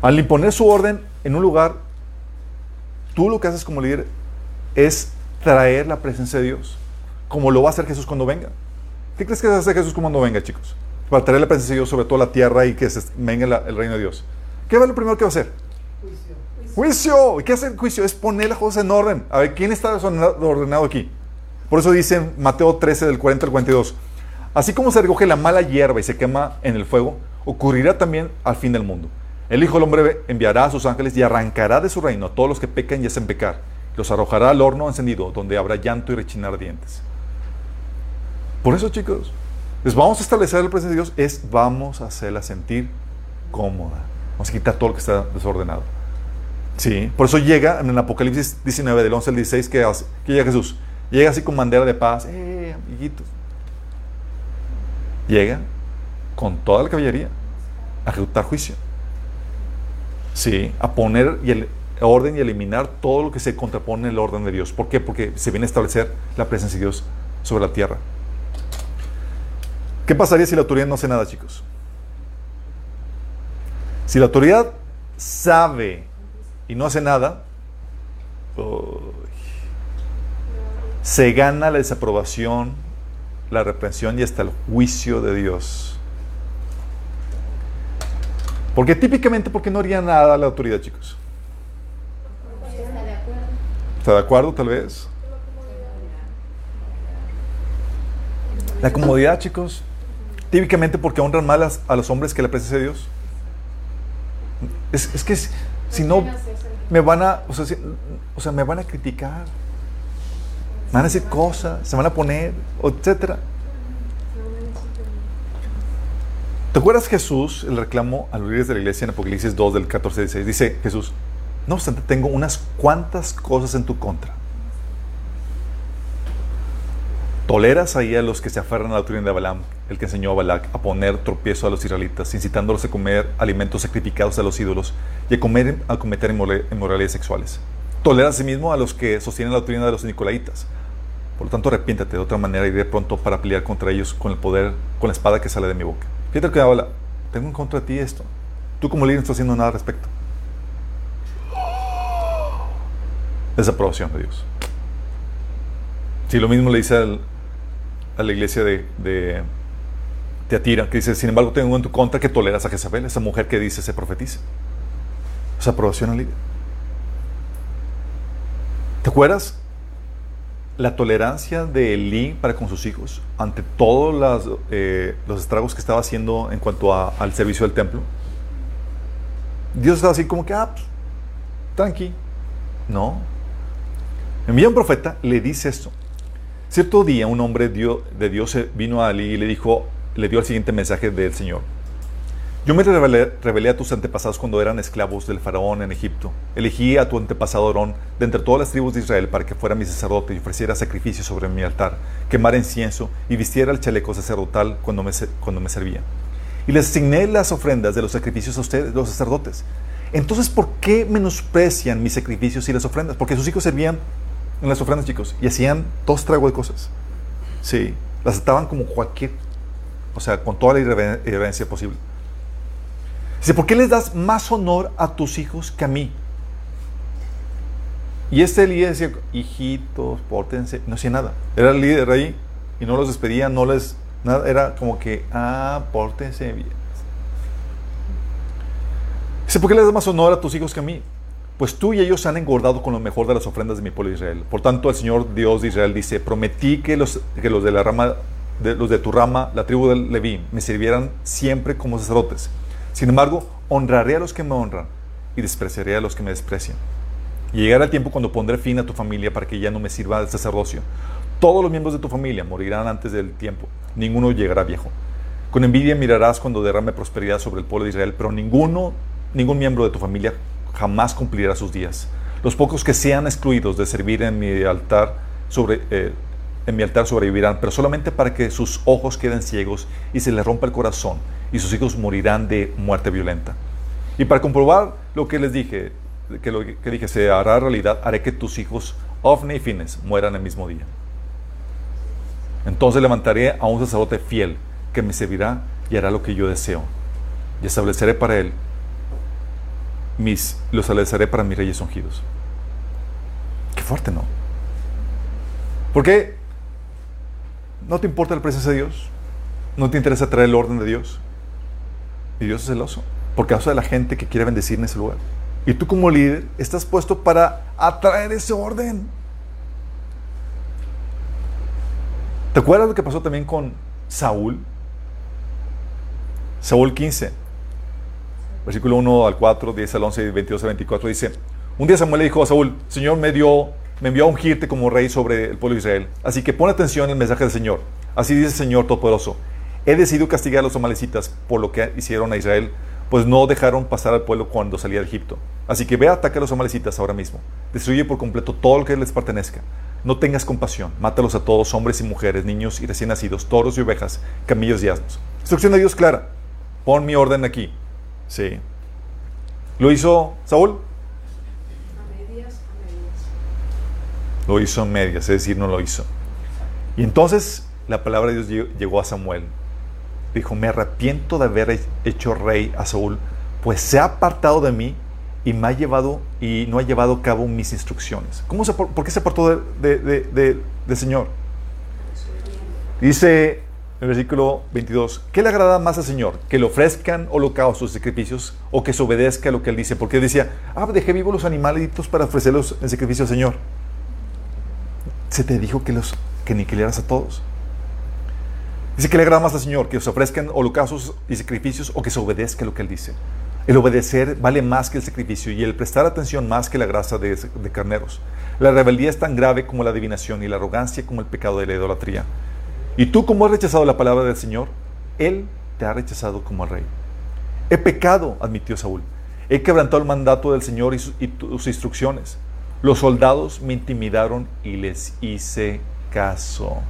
A: Al imponer su orden en un lugar, tú lo que haces como líder es traer la presencia de Dios, como lo va a hacer Jesús cuando venga. ¿Qué crees que va a hacer Jesús cuando venga, chicos? Para traer la presencia de Dios sobre toda la tierra y que se venga el reino de Dios. ¿Qué va lo primero que va a hacer? Juicio. Juicio. ¿Qué hace el juicio? Es poner las cosas en orden. A ver, ¿quién está ordenado aquí? Por eso dice Mateo 13 del 40 al 42. Así como se recoge la mala hierba y se quema en el fuego, ocurrirá también al fin del mundo. El Hijo del Hombre enviará a sus ángeles y arrancará de su reino a todos los que pecan y hacen pecar. Los arrojará al horno encendido, donde habrá llanto y rechinar dientes. Por eso, chicos, les vamos a establecer el presencia de Dios, es vamos a hacerla sentir cómoda. Vamos a quitar todo lo que está desordenado. Sí, por eso llega en el Apocalipsis 19, del 11 al 16, que, hace? que llega Jesús. Llega así con bandera de paz. ¡Eh, amiguitos! Llega con toda la caballería a ejecutar juicio. Sí, a poner y el orden y eliminar todo lo que se contrapone el orden de Dios. ¿Por qué? Porque se viene a establecer la presencia de Dios sobre la tierra. ¿Qué pasaría si la autoridad no hace nada, chicos? Si la autoridad sabe y no hace nada, se gana la desaprobación, la reprensión y hasta el juicio de Dios. Porque típicamente, ¿por qué no haría nada la autoridad, chicos? Está de acuerdo. ¿Está de acuerdo, tal vez? La comodidad, chicos, típicamente porque honran mal a los hombres que la presencia de Dios. Es, que si no, me van a, o sea, me van a criticar van a decir cosas, se van a poner, etc. ¿Te acuerdas Jesús, el reclamo a los líderes de la iglesia en Apocalipsis 2 del 14 al 16? Dice Jesús, no obstante, tengo unas cuantas cosas en tu contra. Toleras ahí a los que se aferran a la doctrina de Balaam, el que enseñó a Balac a poner tropiezo a los israelitas, incitándolos a comer alimentos sacrificados a los ídolos y a, comer, a cometer inmoralidades sexuales. Toleras asimismo a los que sostienen la doctrina de los nicolaitas, por lo tanto, arrepiéntate. De otra manera iré pronto para pelear contra ellos con el poder, con la espada que sale de mi boca. Fíjate que habla. Tengo en contra de ti esto. Tú como líder no estás haciendo nada al respecto. Desaprobación de Dios. Si lo mismo le dice a la iglesia de, de Teatira, que dice, sin embargo, tengo en tu contra que toleras a Jezabel, esa mujer que dice se profetiza. Desaprobación al líder. ¿Te acuerdas? La tolerancia de Elí para con sus hijos ante todos eh, los estragos que estaba haciendo en cuanto al servicio del templo. Dios estaba así como que, ah, pues, tranqui. No. Envía un profeta, le dice esto. Cierto día un hombre de Dios vino a Elí y le dijo, le dio el siguiente mensaje del Señor. Yo me rebelé, a tus antepasados cuando eran esclavos del faraón en Egipto. Elegí a tu antepasado Orón de entre todas las tribus de Israel para que fuera mi sacerdote y ofreciera sacrificio sobre mi altar, quemara incienso y vistiera el chaleco sacerdotal cuando me, cuando me servía. Y les asigné las ofrendas de los sacrificios a ustedes, los sacerdotes. Entonces, ¿por qué menosprecian mis sacrificios y las ofrendas? Porque sus hijos servían en las ofrendas, chicos, y hacían dos tragos de cosas. Sí, las estaban como cualquier, o sea, con toda la irreverencia posible. Dice, ¿por qué les das más honor a tus hijos que a mí? Y este líder decía, hijitos, pórtense, no hacía nada. Era el líder ahí y no los despedía, no les, nada, era como que, ah, pórtense bien. Dice, ¿por qué les das más honor a tus hijos que a mí? Pues tú y ellos han engordado con lo mejor de las ofrendas de mi pueblo Israel. Por tanto, el Señor Dios de Israel dice, prometí que los, que los de la rama, los de tu rama, la tribu de Leví, me sirvieran siempre como sacerdotes sin embargo, honraré a los que me honran y despreciaré a los que me desprecian. Y llegará el tiempo cuando pondré fin a tu familia para que ya no me sirva el sacerdocio. Todos los miembros de tu familia morirán antes del tiempo. Ninguno llegará viejo. Con envidia mirarás cuando derrame prosperidad sobre el pueblo de Israel, pero ninguno, ningún miembro de tu familia jamás cumplirá sus días. Los pocos que sean excluidos de servir en mi altar sobre, eh, en mi altar sobrevivirán, pero solamente para que sus ojos queden ciegos y se les rompa el corazón y sus hijos morirán de muerte violenta. Y para comprobar lo que les dije, que lo que dije se hará realidad, haré que tus hijos, Ofne y Fines, mueran el mismo día. Entonces levantaré a un sacerdote fiel que me servirá y hará lo que yo deseo. Y estableceré para él mis, los estableceré para mis reyes ungidos. Qué fuerte, ¿no? ¿Por qué no te importa la presencia de Dios? ¿No te interesa traer el orden de Dios? Y Dios es celoso por causa de la gente que quiere bendecir en ese lugar. Y tú como líder estás puesto para atraer ese orden. ¿Te acuerdas lo que pasó también con Saúl? Saúl 15, versículo 1 al 4, 10 al 11 y 22 al 24 dice, un día Samuel le dijo a Saúl, Señor me dio, me envió a ungirte como rey sobre el pueblo de Israel. Así que pon atención al mensaje del Señor. Así dice el Señor Todopoderoso. He decidido castigar a los amalecitas por lo que hicieron a Israel, pues no dejaron pasar al pueblo cuando salía de Egipto. Así que ve, ataca a los amalecitas ahora mismo. Destruye por completo todo lo que les pertenezca. No tengas compasión. Mátalos a todos, hombres y mujeres, niños y recién nacidos, toros y ovejas, camillos y asnos. Instrucción de Dios clara. Pon mi orden aquí. Sí. ¿Lo hizo Saúl? Lo hizo en medias, es decir, no lo hizo. Y entonces la palabra de Dios llegó a Samuel. Dijo, me arrepiento de haber hecho rey a Saúl, pues se ha apartado de mí y me ha llevado y no ha llevado a cabo mis instrucciones. ¿Cómo se, ¿Por qué se apartó de, de, Señor? Dice el versículo 22, ¿qué le agrada más al Señor? ¿Que le ofrezcan holocaustos, sacrificios o que se obedezca a lo que Él dice? Porque decía, ah, dejé vivos los animalitos para ofrecerlos en sacrificio al Señor. Se te dijo que los que aniquilaras a todos. Dice que le agrada más al Señor que se ofrezcan holocaustos y sacrificios o que se obedezca lo que Él dice. El obedecer vale más que el sacrificio y el prestar atención más que la grasa de, carneros. La rebeldía es tan grave como la adivinación y la arrogancia como el pecado de la idolatría. Y tú, como has rechazado la palabra del Señor, Él te ha rechazado como rey. He pecado, admitió Saúl. He quebrantado el mandato del Señor y, sus instrucciones. Los soldados me intimidaron y les hice caso.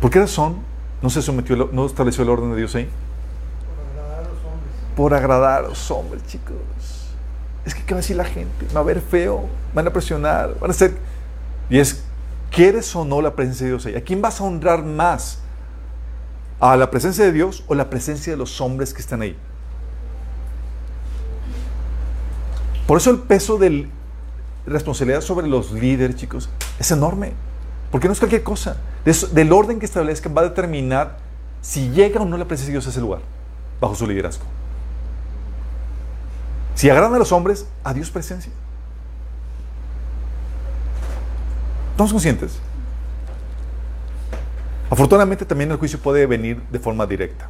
A: ¿Por qué razón no se sometió, no estableció el orden de Dios ahí?
B: Por agradar a los hombres.
A: Por agradar a los hombres, chicos. Es que, ¿qué va a decir la gente? Va a ver feo, van a presionar, van a ser... Y es, ¿quieres o no la presencia de Dios ahí? ¿A quién vas a honrar más? ¿A la presencia de Dios o la presencia de los hombres que están ahí? Por eso el peso de responsabilidad sobre los líderes, chicos, es enorme. Porque no es cualquier cosa. del orden que establezcan va a determinar si llega o no la presencia de Dios a ese lugar, bajo su liderazgo. Si agradan a los hombres, a Dios presencia. ¿Estamos conscientes? Afortunadamente también el juicio puede venir de forma directa,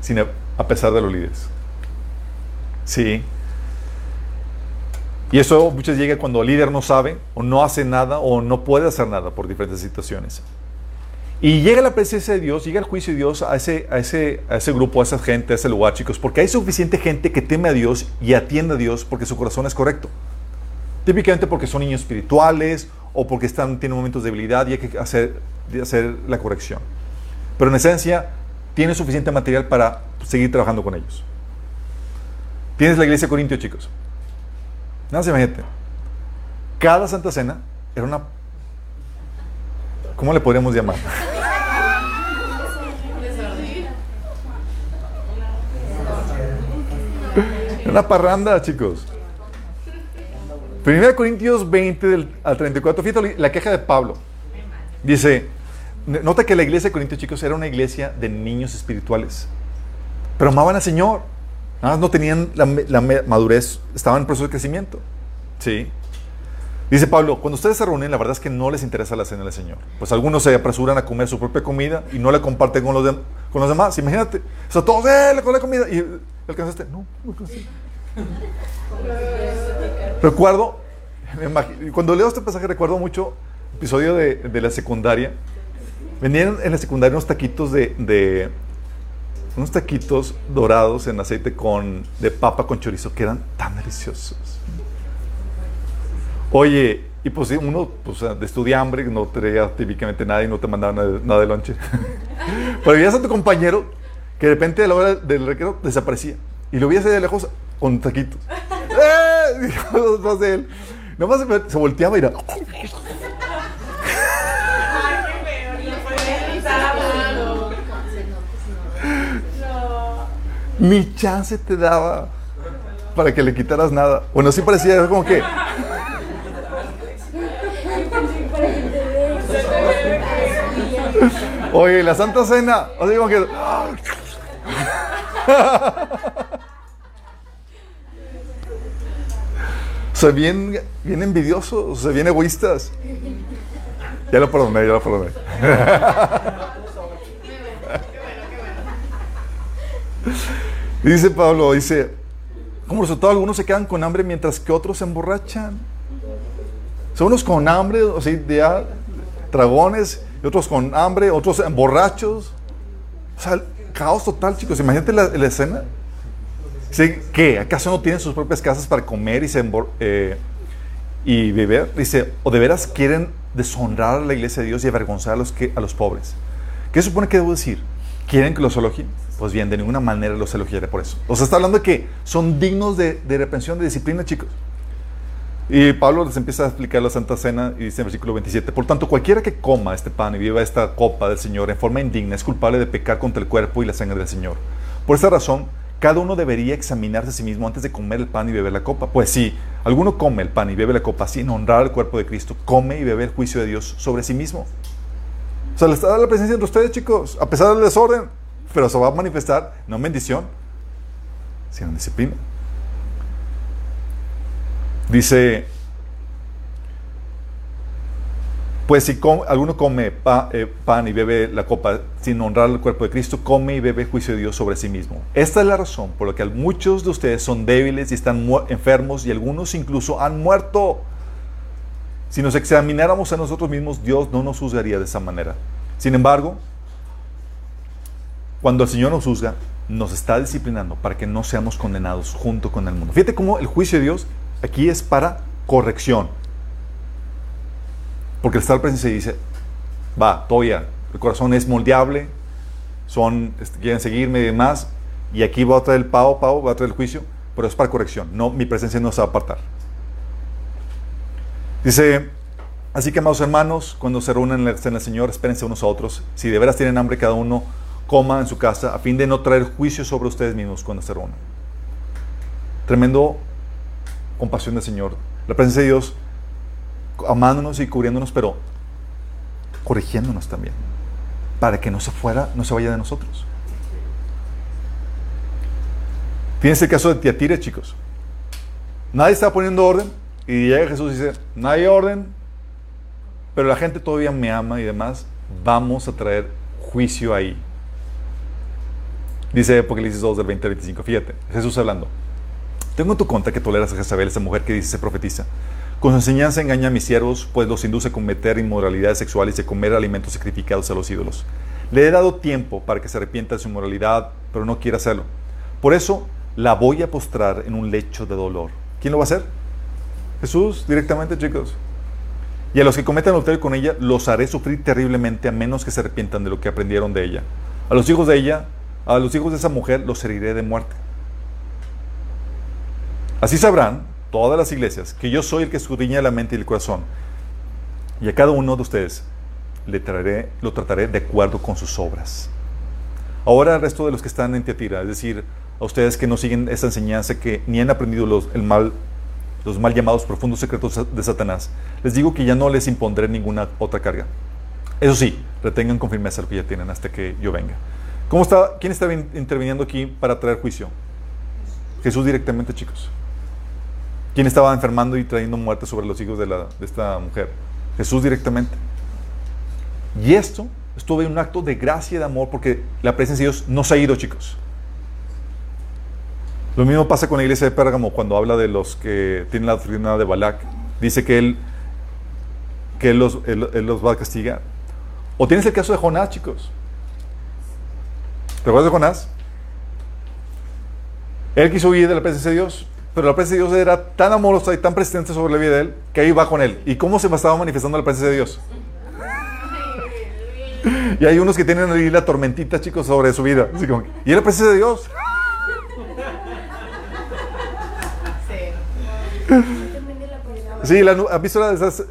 A: sin a pesar de los líderes. Sí, y eso muchas llega cuando el líder no sabe o no hace nada o no puede hacer nada por diferentes situaciones. Y llega la presencia de Dios, llega el juicio de Dios a ese, a ese, a ese grupo, a esa gente, a ese lugar, chicos, porque hay suficiente gente que teme a Dios y atiende a Dios porque su corazón es correcto. Típicamente porque son niños espirituales o porque están, tienen momentos de debilidad y hay que hacer, hacer la corrección. Pero en esencia, tiene suficiente material para seguir trabajando con ellos. Tienes la iglesia de Corintio, chicos. Nada imagínate. Cada Santa Cena era una. ¿Cómo le podríamos llamar? una parranda, chicos. 1 Corintios 20 al 34. Fíjate la queja de Pablo. Dice, nota que la iglesia de Corintios, chicos, era una iglesia de niños espirituales. Pero amaban al Señor. Nada más no tenían la, madurez, estaban en proceso de crecimiento. Sí. Dice Pablo, cuando ustedes se reúnen, la verdad es que no les interesa la cena del Señor. Pues algunos se apresuran a comer su propia comida y no la comparten con los, con demás. Imagínate, o sea, todos, ¡eh, la comida! Y alcanzaste, no, recuerdo, cuando leo este pasaje, recuerdo mucho episodio de, la secundaria. Venían en la secundaria unos taquitos de unos taquitos dorados en aceite con, de papa con chorizo que eran tan deliciosos. Oye, y pues uno pues, de estudiambre, no traía típicamente nada y no te mandaba nada, nada de lonche. Pero veías a tu compañero que de repente a la hora del recreo desaparecía. Y lo veías de lejos con taquitos. ¡Eh! de él. Nada más se, se volteaba y era. Ni chance te daba para que le quitaras nada. Bueno, sí parecía como que. Oye, la Santa Cena. O sea, como que. O sea, bien, envidiosos, o sea, egoístas. Ya lo perdoné, ya lo perdoné. Dice Pablo, dice, como resultado algunos se quedan con hambre mientras que otros se emborrachan. Son unos con hambre, o sea, ya, dragones, y otros con hambre, otros borrachos. O sea, caos total, chicos. Imagínate la, la escena. ¿qué? ¿Acaso no tienen sus propias casas para comer y, se eh, y beber? Dice, ¿o de veras quieren deshonrar a la iglesia de Dios y avergonzar a los, que, a los pobres? ¿Qué supone que debo decir? ¿Quieren que los elogien? Pues bien, de ninguna manera los elogiaré por eso. O sea, está hablando de que son dignos de, reprensión, de disciplina, chicos. Y Pablo les empieza a explicar la Santa Cena y dice en versículo 27, por tanto, cualquiera que coma este pan y viva esta copa del Señor en forma indigna es culpable de pecar contra el cuerpo y la sangre del Señor. Por esta razón, cada uno debería examinarse a sí mismo antes de comer el pan y beber la copa. Pues si alguno come el pan y bebe la copa sin honrar al cuerpo de Cristo, come y bebe el juicio de Dios sobre sí mismo. O sea, le está dando la presencia entre ustedes, chicos, a pesar del desorden, pero se va a manifestar no en bendición, sino en disciplina. Dice, pues si com- alguno come pa- eh, pan y bebe la copa sin honrar al cuerpo de Cristo, come y bebe juicio de Dios sobre sí mismo. Esta es la razón por la que muchos de ustedes son débiles y están enfermos y algunos incluso han muerto. Si nos examináramos a nosotros mismos, Dios no nos juzgaría de esa manera. Sin embargo, cuando el Señor nos juzga, nos está disciplinando para que no seamos condenados junto con el mundo. Fíjate cómo el juicio de Dios aquí es para corrección. Porque el estar presente y dice, va, todavía, el corazón es moldeable, son, este, quieren seguirme y demás, y aquí va a traer el pavo, pavo, va a traer el juicio, pero es para corrección, no, mi presencia no se va a apartar. Dice, así que amados hermanos, cuando se reúnen en del Señor, espérense unos a otros, si de veras tienen hambre, cada uno coma en su casa, a fin de no traer juicio sobre ustedes mismos cuando se reúnan. Tremendo compasión del Señor, la presencia de Dios amándonos y cubriéndonos, pero corrigiéndonos también, para que no se fuera, no se vaya de nosotros. Fíjense el caso de Tiatira, chicos. Nadie está poniendo orden y llega Jesús y dice, no hay orden, pero la gente todavía me ama y demás, vamos a traer juicio ahí. Dice Apocalipsis 2 del 20 al 25, fíjate, Jesús hablando. Tengo en tu cuenta que toleras a Jezabel, esa mujer que dice se profetiza. Con su enseñanza engaña a mis siervos, pues los induce a cometer inmoralidades sexuales y a comer alimentos sacrificados a los ídolos. Le he dado tiempo para que se arrepienta de su inmoralidad, pero no quiere hacerlo. Por eso la voy a postrar en un lecho de dolor. ¿Quién lo va a hacer? Jesús, directamente, chicos. Y a los que cometan adulterio con ella, los haré sufrir terriblemente a menos que se arrepientan de lo que aprendieron de ella. A los hijos de ella, a los hijos de esa mujer, los heriré de muerte. Así sabrán todas las iglesias que yo soy el que escudriña la mente y el corazón. Y a cada uno de ustedes le traeré, lo trataré de acuerdo con sus obras. Ahora al resto de los que están en Teatira, es decir, a ustedes que no siguen esa enseñanza, que ni han aprendido los, el mal, los mal llamados profundos secretos de Satanás, les digo que ya no les impondré ninguna otra carga. Eso sí, retengan con firmeza lo que ya tienen hasta que yo venga. ¿Cómo está, ¿Quién está interviniendo aquí para traer juicio? Jesús directamente, chicos. ¿Quién estaba enfermando y trayendo muerte sobre los hijos de, la, de esta mujer? Jesús directamente. Y esto estuvo en un acto de gracia y de amor porque la presencia de Dios no se ha ido, chicos. Lo mismo pasa con la iglesia de Pérgamo cuando habla de los que tienen la doctrina de Balac. Dice que él, que los, él los va a castigar. O tienes el caso de Jonás, chicos. ¿Te acuerdas de Jonás? Él quiso huir de la presencia de Dios, pero la presencia de Dios era tan amorosa y tan presente sobre la vida de él que ahí va con él. ¿Y cómo se estaba manifestando la presencia de Dios? Y hay unos que tienen ahí la tormentita, chicos, sobre su vida. Así como, ¿Y la presencia de Dios? Sí, la, ¿has visto de esas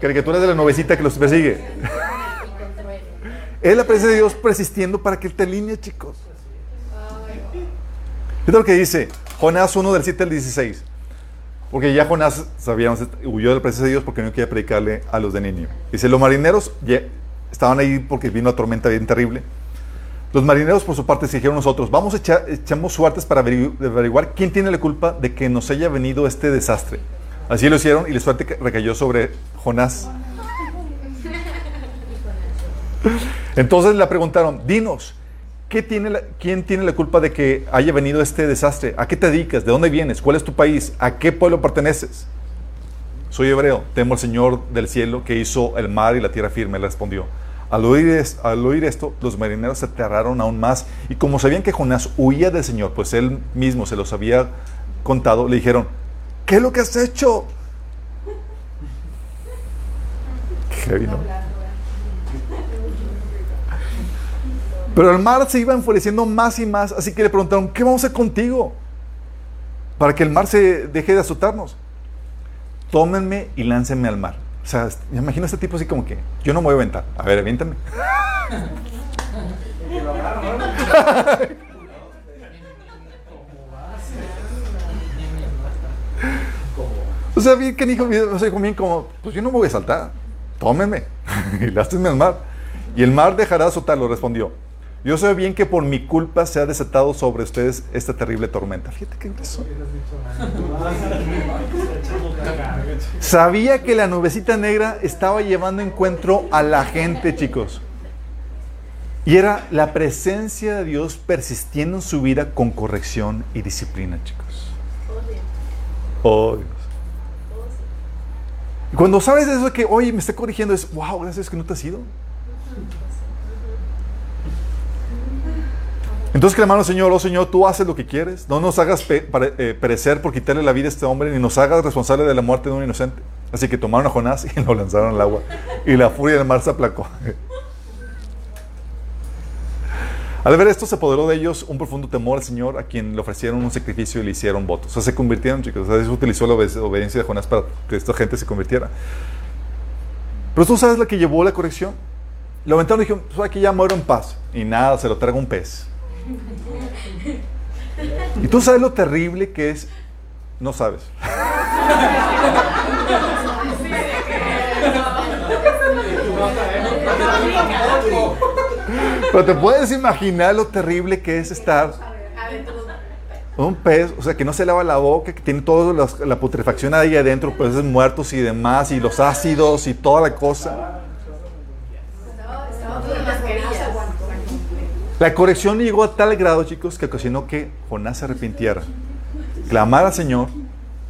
A: caricaturas de la novecita que los persigue? Es la presencia de Dios persistiendo para que te alinee, chicos. Es lo que dice Jonás 1 del 7 al 16. Porque ya Jonás, sabíamos, huyó de la presencia de Dios porque no quería predicarle a los de Nínive. Dice, los marineros ya estaban ahí porque vino una tormenta bien terrible. Los marineros, por su parte, se dijeron nosotros, vamos a echar, suertes para averigu- averiguar quién tiene la culpa de que nos haya venido este desastre. Así lo hicieron y la suerte ca- recayó sobre Jonás. Entonces le preguntaron, dinos, ¿qué tiene la- ¿quién tiene la culpa de que haya venido este desastre? ¿A qué te dedicas? ¿De dónde vienes? ¿Cuál es tu país? ¿A qué pueblo perteneces? Soy hebreo, temo al Señor del cielo que hizo el mar y la tierra firme, le respondió. Al oír, esto, los marineros se aterraron aún más y como sabían que Jonás huía del Señor, pues él mismo se los había contado, le dijeron, ¿qué es lo que has hecho? Qué ¿no? Pero el mar se iba enfureciendo más y más, así que le preguntaron, ¿qué vamos a hacer contigo? Para que el mar se deje de azotarnos. Tómenme y láncenme al mar. O sea, me imagino a este tipo así como que, yo no me voy a aventar. A ver, aviéntame. O sea, bien que dijo, o sea, bien como, pues yo no me voy a saltar. Tómenme y láncenme al mar. Y el mar dejará de azotarlo, respondió. Yo sé bien que por mi culpa se ha desatado sobre ustedes esta terrible tormenta. Fíjate qué grueso. Sabía que la nubecita negra estaba llevando encuentro a la gente, chicos. Y era la presencia de Dios persistiendo en su vida con corrección y disciplina, chicos. Oh, Dios. Cuando sabes eso que, oye, me está corrigiendo, es, wow, gracias que no te has ido. Entonces clamamos, Señor, oh Señor, tú haces lo que quieres. No nos hagas pe- pare- eh, perecer por quitarle la vida a este hombre, ni nos hagas responsable de la muerte de un inocente. Así que tomaron a Jonás y lo lanzaron al agua. Y la furia del mar se aplacó. Al ver esto, se apoderó de ellos un profundo temor al Señor, a quien le ofrecieron un sacrificio y le hicieron votos. O sea, se convirtieron, chicos. O sea, Dios utilizó la obediencia de Jonás para que esta gente se convirtiera. Pero tú sabes la que llevó la corrección. Lo aventaron y dijeron, pues aquí ya muero en paz. Y nada, se lo traga un pez. Y tú sabes lo terrible que es. No sabes. Pero te puedes imaginar lo terrible que es estar un pez, o sea, que no se lava la boca, que tiene toda la putrefacción ahí adentro, peces muertos y demás, y los ácidos y toda la cosa. La corrección llegó a tal grado, chicos, que ocasionó que Jonás se arrepintiera, clamara al Señor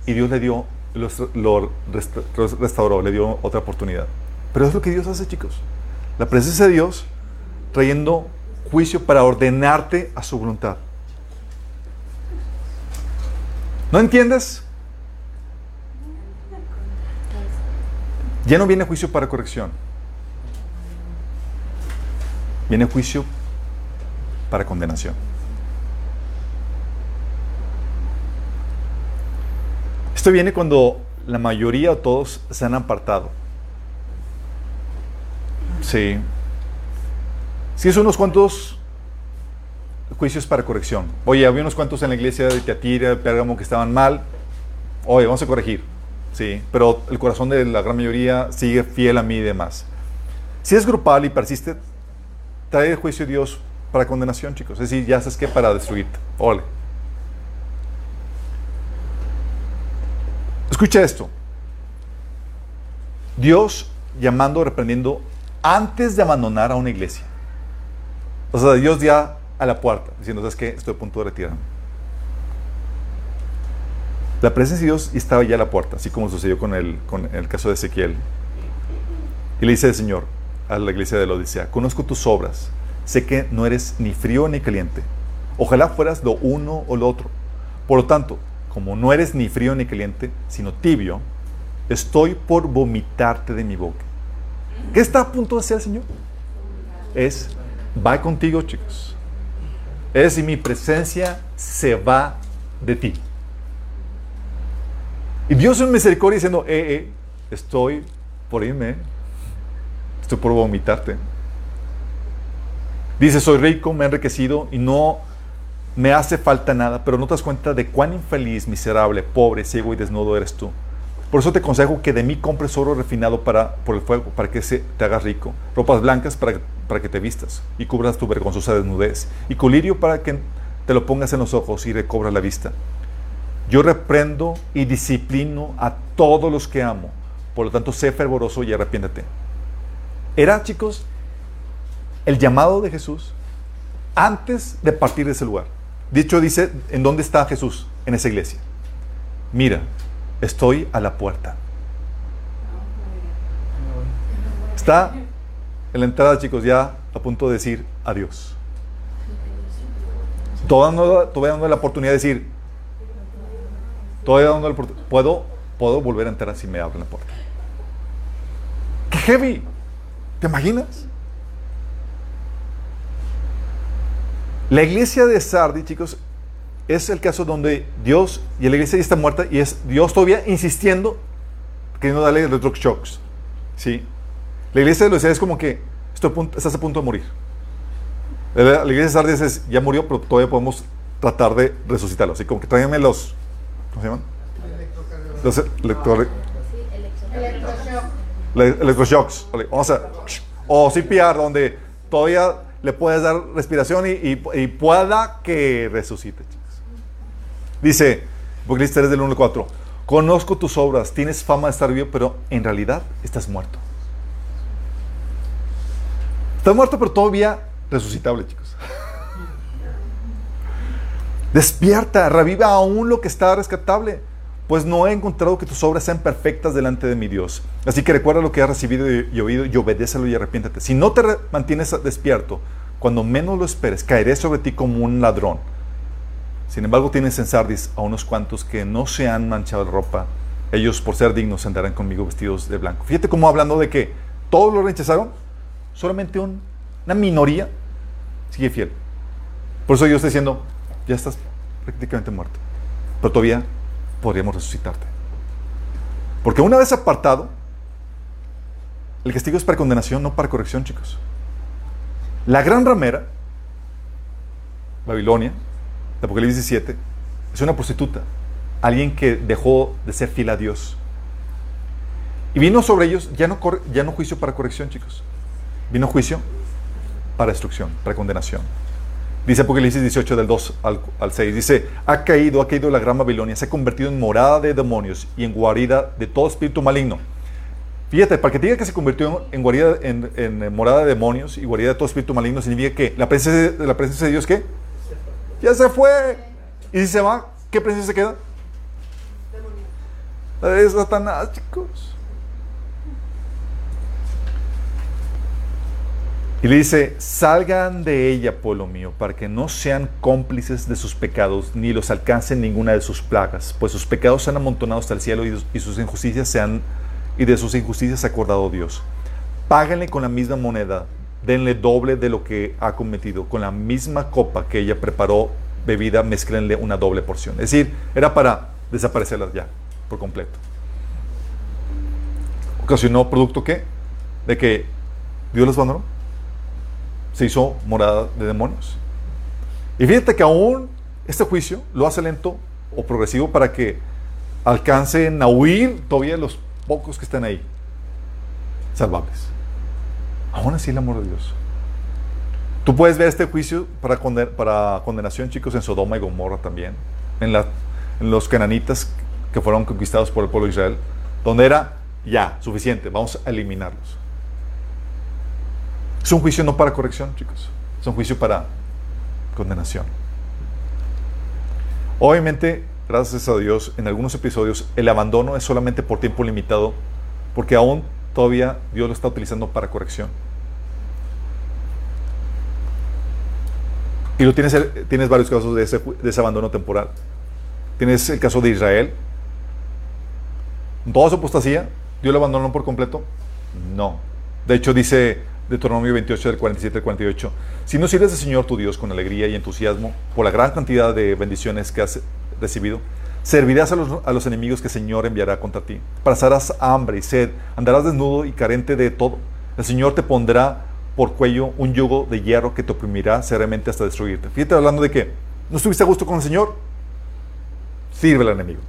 A: y Dios le dio, lo, lo resta- restauró, le dio otra oportunidad. Pero es lo que Dios hace, chicos. La presencia de Dios trayendo juicio para ordenarte a su voluntad. ¿No entiendes? Ya no viene juicio para corrección. Viene juicio para condenación. Esto viene cuando la mayoría o todos se han apartado. Sí. Sí, es unos cuantos juicios para corrección. Oye, había unos cuantos en la iglesia de Teatira, de Pérgamo, que estaban mal. Oye, vamos a corregir. Sí, pero el corazón de la gran mayoría sigue fiel a mí y demás. Si es grupal y persiste, trae el juicio de Dios para condenación, chicos. Es decir, ya sabes que para destruirte. Ole. Escucha esto. Dios llamando, reprendiendo antes de abandonar a una iglesia. O sea, Dios ya a la puerta, diciendo, ¿sabes qué? Estoy a punto de retirarme. La presencia de Dios estaba ya a la puerta, así como sucedió con el, con el caso de Ezequiel. Y le dice el Señor a la iglesia de la Odisea, conozco tus obras, sé que no eres ni frío ni caliente. Ojalá fueras lo uno o lo otro. Por lo tanto, como no eres ni frío ni caliente, sino tibio, estoy por vomitarte de mi boca. ¿Qué está a punto de hacer Señor? Es, va contigo, chicos. Es y mi presencia se va de ti. Y Dios en misericordia diciendo, eh, eh, estoy por irme, estoy por vomitarte. Dice, soy rico, me he enriquecido y no me hace falta nada, pero no te das cuenta de cuán infeliz, miserable, pobre, ciego y desnudo eres tú. Por eso te aconsejo que de mí compres oro refinado para, por el fuego, para que se, te hagas rico, ropas blancas para, para que te vistas y cubras tu vergonzosa desnudez, y colirio para que te lo pongas en los ojos y recobras la vista. Yo reprendo y disciplino a todos los que amo, por lo tanto sé fervoroso y arrepiéntete. Era, chicos, el llamado de Jesús antes de partir de ese lugar. Dicho dice, ¿en dónde está Jesús? En esa iglesia. Mira, estoy a la puerta. Está en la entrada, chicos, ya a punto de decir adiós. Todavía dando la oportunidad de decir, todavía dando la oportunidad, puedo, puedo volver a entrar si me abren la puerta. ¡Qué heavy! ¿Te imaginas? La iglesia de Sardi, chicos, es el caso donde Dios, y la iglesia ya está muerta, y es Dios todavía insistiendo, queriendo darle shocks. ¿Sí? La iglesia de los es como que estás a punto de morir. La iglesia de Sardis es, ya murió, pero todavía podemos tratar de resucitarlo. Así como que tráiganme los, ¿cómo se llaman? Los electro, electroshocks. Vamos a, o CPR, donde todavía le puedes dar respiración y, pueda que resucite. Dice, Apocalipsis 3 del 1 al 4, conozco tus obras, tienes fama de estar vivo, pero en realidad estás muerto. Estás muerto, pero todavía resucitable, chicos. Despierta, reviva aún lo que está rescatable, pues no he encontrado que tus obras sean perfectas delante de mi Dios. Así que recuerda lo que has recibido y oído y obedécelo y arrepiéntate. Si no te mantienes despierto, cuando menos lo esperes, caeré sobre ti como un ladrón. Sin embargo, tienes en Sardis a unos cuantos que no se han manchado de ropa. Ellos, por ser dignos, andarán conmigo vestidos de blanco. Fíjate cómo hablando de que todos lo rechazaron, solamente una minoría sigue fiel. Por eso yo estoy diciendo, ya estás prácticamente muerto, pero todavía podríamos resucitarte. Porque una vez apartado, el castigo es para condenación, no para corrección, chicos. La gran ramera, Babilonia, de Apocalipsis 17, es una prostituta, alguien que dejó de ser fiel a Dios. Y vino sobre ellos ya no, ya no juicio para corrección, chicos. Vino juicio para destrucción, para condenación. Dice Apocalipsis 18 del 2 al, al, 6, dice, ha caído, ha caído la gran Babilonia, se ha convertido en morada de demonios y en guarida de todo espíritu maligno. Fíjate, para que diga que se convirtió en guarida, en, en, morada de demonios y guarida de todo espíritu maligno, significa que la presencia, de, la presencia de Dios, ¿qué? Ya se fue. Y si se va, ¿qué presencia se queda? La de Satanás, chicos. Y le dice, salgan de ella, pueblo mío, para que no sean cómplices de sus pecados, ni los alcancen ninguna de sus plagas, pues sus pecados se han amontonado hasta el cielo y, sus injusticias se han, y de sus injusticias se ha acordado Dios. Páganle con la misma moneda, denle doble de lo que ha cometido, con la misma copa que ella preparó bebida, mezclenle una doble porción. Es decir, era para desaparecerlas ya, por completo. ¿Ocasionó producto qué? De que Dios los abandonó. Se hizo morada de demonios. Y fíjate que aún este juicio lo hace lento o progresivo para que alcancen a huir todavía los pocos que están ahí, salvables. Aún así el amor de Dios. Tú puedes ver este juicio para, para condenación, chicos, en Sodoma y Gomorra también, en, en los cananitas que fueron conquistados por el pueblo de Israel, donde era ya suficiente, vamos a eliminarlos. Es un juicio no para corrección, chicos, es un juicio para condenación. Obviamente, gracias a Dios, en algunos episodios el abandono es solamente por tiempo limitado, porque aún todavía Dios lo está utilizando para corrección. Y lo tienes, tienes varios casos de ese, de ese abandono temporal. Tienes el caso de Israel. Toda su apostasía, ¿Dios lo abandonó por completo? No. De hecho, dice Deuteronomio 28, del 47 al 48, si no sirves al Señor tu Dios con alegría y entusiasmo por la gran cantidad de bendiciones que has recibido, Servirás a los, a los enemigos que el Señor enviará contra ti. Pasarás hambre y sed, andarás desnudo y carente de todo. El Señor te pondrá por cuello un yugo de hierro que te oprimirá seriamente hasta destruirte. Fíjate hablando de que no estuviste a gusto con el Señor, sirve al enemigo,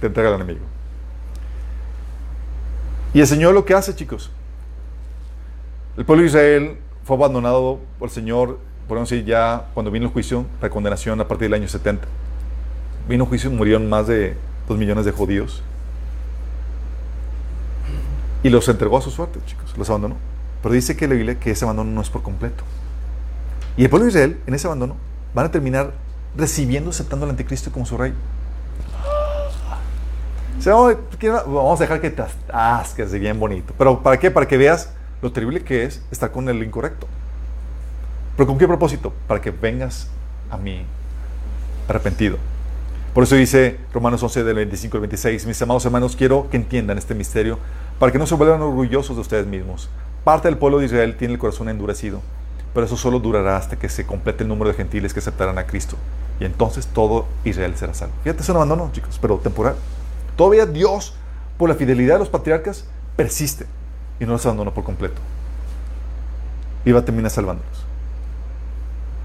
A: te entrega al enemigo. Y el Señor lo que hace, chicos, el pueblo de Israel fue abandonado por el Señor, podemos decir ya cuando vino el juicio, la condenación a partir del año 70. Vino el juicio y murieron más de dos millones de judíos. Y los entregó a su suerte, chicos, los abandonó. Pero dice que la Biblia que ese abandono no es por completo. Y el pueblo de Israel, en ese abandono, van a terminar recibiendo, aceptando al anticristo como su rey. vamos a dejar que te asques bien bonito. ¿Pero para qué? Para que veas lo terrible que es estar con el incorrecto. ¿Pero con qué propósito? Para que vengas a mí arrepentido. Por eso dice Romanos 11 del 25 al 26, mis amados hermanos, quiero que entiendan este misterio para que no se vuelvan orgullosos de ustedes mismos. Parte del pueblo de Israel tiene el corazón endurecido, pero eso solo durará hasta que se complete el número de gentiles que aceptarán a Cristo. Y entonces todo Israel será salvo. Fíjate, es un abandono, chicos, pero temporal. Todavía Dios, por la fidelidad de los patriarcas, persiste y no los abandonó por completo. Va a terminar salvándolos.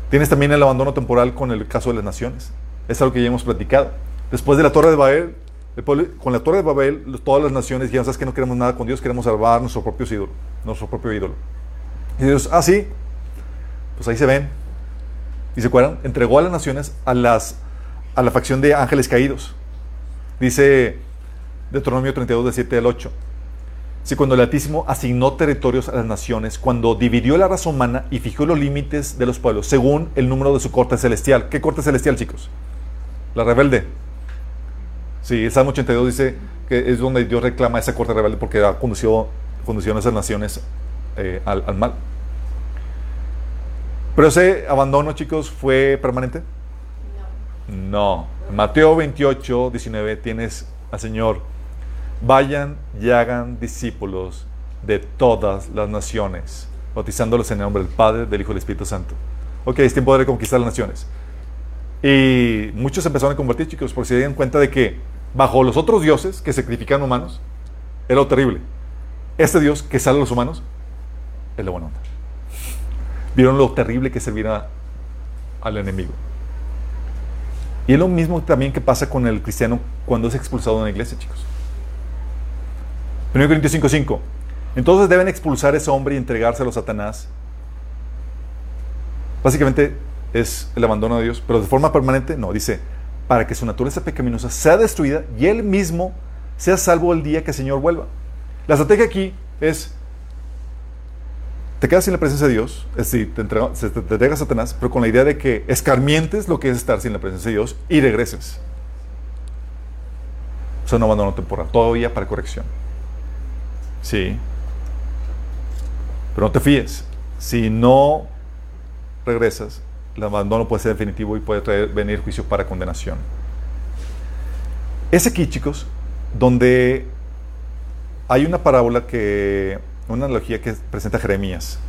A: Tienes también el abandono temporal con el caso de las naciones. Es algo que ya hemos platicado. Después de la Torre de Babel, con la Torre de Babel, todas las naciones dijeron, sabes que no queremos nada con Dios, queremos salvar nuestro propio ídolo, nuestro propio ídolo. Y Dios, ah, sí, pues ahí se ven. Y se acuerdan, entregó a las naciones a, las, a la facción de ángeles caídos. Dice Deuteronomio 32, del 7 al 8. Si cuando el Altísimo asignó territorios a las naciones, cuando dividió la raza humana y fijó los límites de los pueblos según el número de su corte celestial. ¿Qué corte celestial, chicos? La rebelde. Sí, el Salmo 82 dice que es donde Dios reclama esa corte rebelde porque ha conducido, conducido a esas naciones eh, al, al, mal. Pero ese abandono, chicos, ¿fue permanente? No. no. Mateo 28, 19 tienes al Señor Vayan y hagan discípulos de todas las naciones, bautizándolos en el nombre del Padre, del Hijo y del Espíritu Santo. Ok, es tiempo de conquistar las naciones. Y muchos empezaron a convertir, chicos, porque se dieron cuenta de que bajo los otros dioses que sacrifican humanos, era lo terrible. Este Dios que sale a los humanos, es la buena onda. Vieron lo terrible que servirá al enemigo. Y es lo mismo también que pasa con el cristiano cuando es expulsado de una iglesia, chicos. 1 Corintios 5:5. Entonces deben expulsar a ese hombre y entregárselo a Satanás. Básicamente es el abandono de Dios, pero de forma permanente no, dice, para que su naturaleza pecaminosa sea destruida y él mismo sea salvo el día que el Señor vuelva. La estrategia aquí es, te quedas sin la presencia de Dios, es decir, te, entrega, entregas a Satanás, pero con la idea de que escarmientes lo que es estar sin la presencia de Dios y regreses. O sea, un abandono temporal, todavía para corrección. Sí. Pero no te fíes. Si no regresas, el abandono puede ser definitivo y puede traer, venir juicio para condenación. Es aquí, chicos, donde hay una parábola que, una analogía que presenta Jeremías,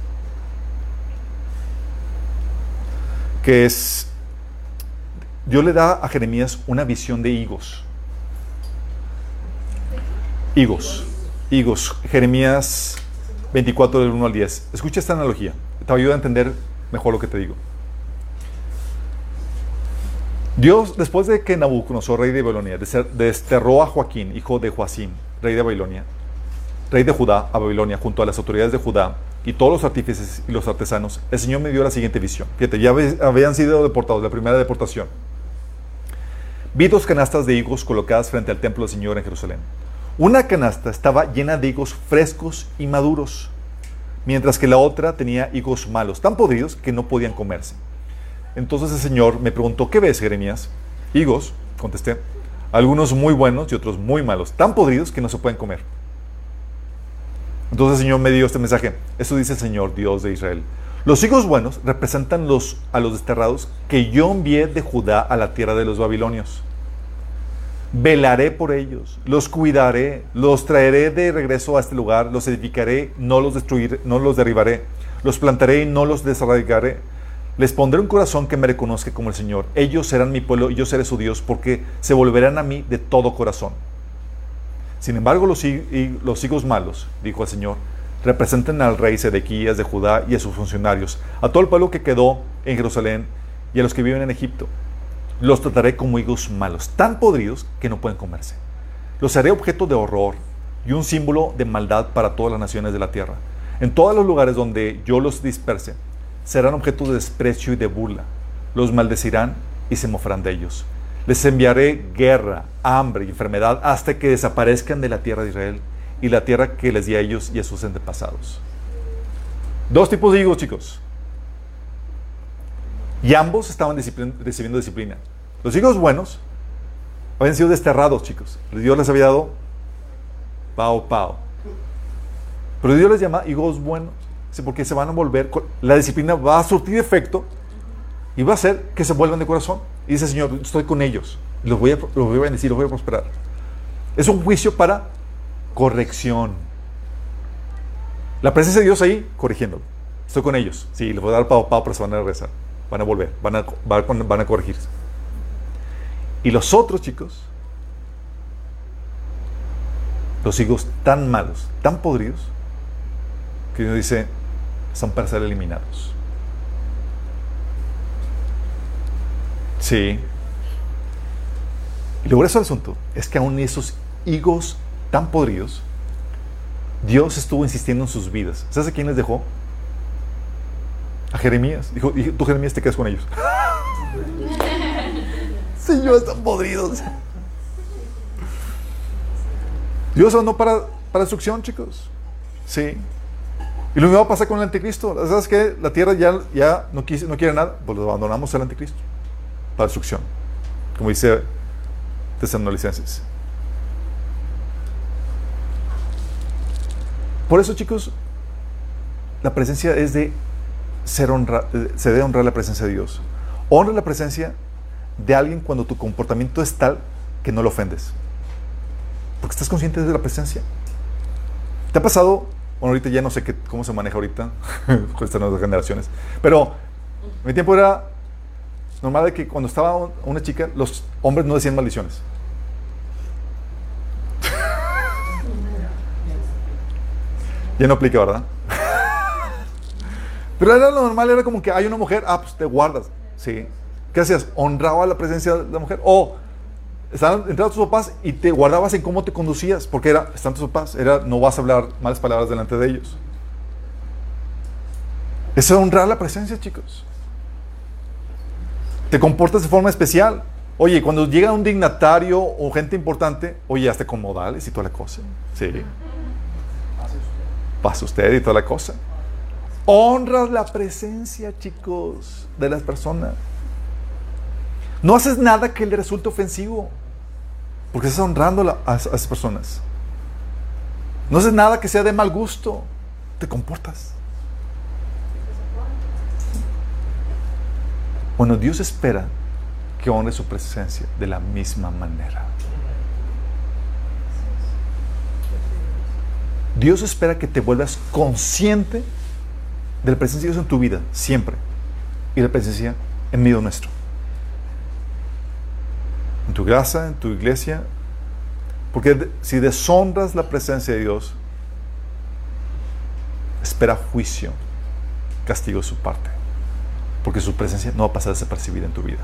A: que es, Dios le da a Jeremías una visión de higos. Higos higos. Jeremías 24 del 1 al 10. Escucha esta analogía. Te ayuda a entender mejor lo que te digo. Dios, después de que Nabucodonosor, rey de Babilonia, desterró a Joaquín, hijo de Joacim, rey de Babilonia, rey de Judá, a Babilonia, junto a las autoridades de Judá y todos los artífices y los artesanos, el Señor me dio la siguiente visión. Fíjate, ya habían sido deportados, la primera deportación. Vi dos canastas de higos colocadas frente al templo del Señor en Jerusalén. Una canasta estaba llena de higos frescos y maduros, mientras que la otra tenía higos malos, tan podridos que no podían comerse. Entonces el Señor me preguntó, ¿qué ves, Jeremías? Higos, contesté, algunos muy buenos y otros muy malos, tan podridos que no se pueden comer. Entonces el Señor me dio este mensaje. Eso dice el Señor, Dios de Israel. Los higos buenos representan los, a los desterrados que yo envié de Judá a la tierra de los babilonios velaré por ellos, los cuidaré, los traeré de regreso a este lugar, los edificaré, no los destruiré, no los derribaré, los plantaré y no los desarraigaré. Les pondré un corazón que me reconozca como el Señor. Ellos serán mi pueblo y yo seré su Dios porque se volverán a mí de todo corazón. Sin embargo, los, los hijos malos, dijo el Señor, representan al rey Sedequías de Judá y a sus funcionarios, a todo el pueblo que quedó en Jerusalén y a los que viven en Egipto. Los trataré como higos malos, tan podridos que no pueden comerse. Los haré objeto de horror y un símbolo de maldad para todas las naciones de la tierra. En todos los lugares donde yo los disperse, serán objeto de desprecio y de burla. Los maldecirán y se mofarán de ellos. Les enviaré guerra, hambre y enfermedad hasta que desaparezcan de la tierra de Israel y la tierra que les di a ellos y a sus antepasados. Dos tipos de higos, chicos. Y ambos estaban recibiendo disciplina. Los higos buenos habían sido desterrados, chicos. Dios les había dado pao, pao. Pero Dios les llama higos buenos, porque se van a volver, la disciplina va a surtir efecto y va a hacer que se vuelvan de corazón. Y dice, Señor, estoy con ellos, los voy a, a bendecir, los voy a prosperar. Es un juicio para corrección. La presencia de Dios ahí, corrigiéndolo. Estoy con ellos. Sí, les voy a dar pao, pao, pero se van a regresar. Van a volver, van a, van a corregirse. Y los otros chicos, los hijos tan malos, tan podridos, que Dios dice, son para ser eliminados. Sí. Y lo grueso del asunto es que aún esos higos tan podridos, Dios estuvo insistiendo en sus vidas. ¿Sabes a quién les dejó? A Jeremías. Dijo, tú Jeremías te quedas con ellos. Señor, están podridos. Dios no para, para destrucción, chicos. Sí. Y lo mismo va a pasar con el anticristo. ¿Sabes qué? La tierra ya, ya no, quise, no quiere nada, pues lo abandonamos al anticristo. Para destrucción. Como dice Tesanolicenses. Por eso, chicos, la presencia es de ser honra, se debe honrar la presencia de Dios. Honra la presencia de alguien cuando tu comportamiento es tal que no lo ofendes. Porque estás consciente de la presencia. ¿Te ha pasado bueno, ahorita ya no sé qué, cómo se maneja ahorita con estas nuevas generaciones. Pero en mi tiempo era normal de que cuando estaba una chica, los hombres no decían maldiciones. ya no aplica, ¿verdad? Pero era lo normal, era como que hay una mujer, ah, pues te guardas. Sí. ¿Qué hacías? Honraba la presencia de la mujer. O estaban entrando tus papás y te guardabas en cómo te conducías, porque era, están tus papás, era, no vas a hablar malas palabras delante de ellos. Es honrar la presencia, chicos. Te comportas de forma especial. Oye, cuando llega un dignatario o gente importante, oye, hasta con modales y toda la cosa. Sí. Pasa usted y toda la cosa. Honras la presencia, chicos, de las personas. No haces nada que le resulte ofensivo. Porque estás honrando a, esas personas. No haces nada que sea de mal gusto. Te comportas. Bueno, Dios espera que honre su presencia de la misma manera. Dios espera que te vuelvas consciente de la presencia de Dios en tu vida, siempre. Y la presencia en medio nuestro en tu casa, en tu iglesia. Porque si deshonras la presencia de Dios, espera juicio, castigo de su parte. Porque su presencia no va a pasar desapercibida en tu vida,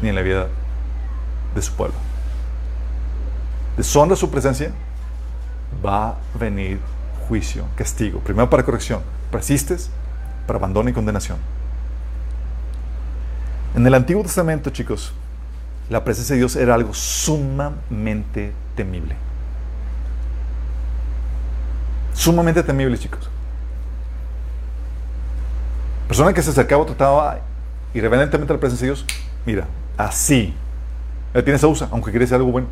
A: ni en la vida de su pueblo. Deshonra su presencia, va a venir juicio, castigo. Primero para corrección, persistes para abandono y condenación. En el Antiguo Testamento, chicos, la presencia de Dios era algo sumamente temible. Sumamente temible, chicos. Persona que se acercaba trataba irreverentemente a la presencia de Dios, mira, así. Él tiene esa usa, aunque decir algo bueno.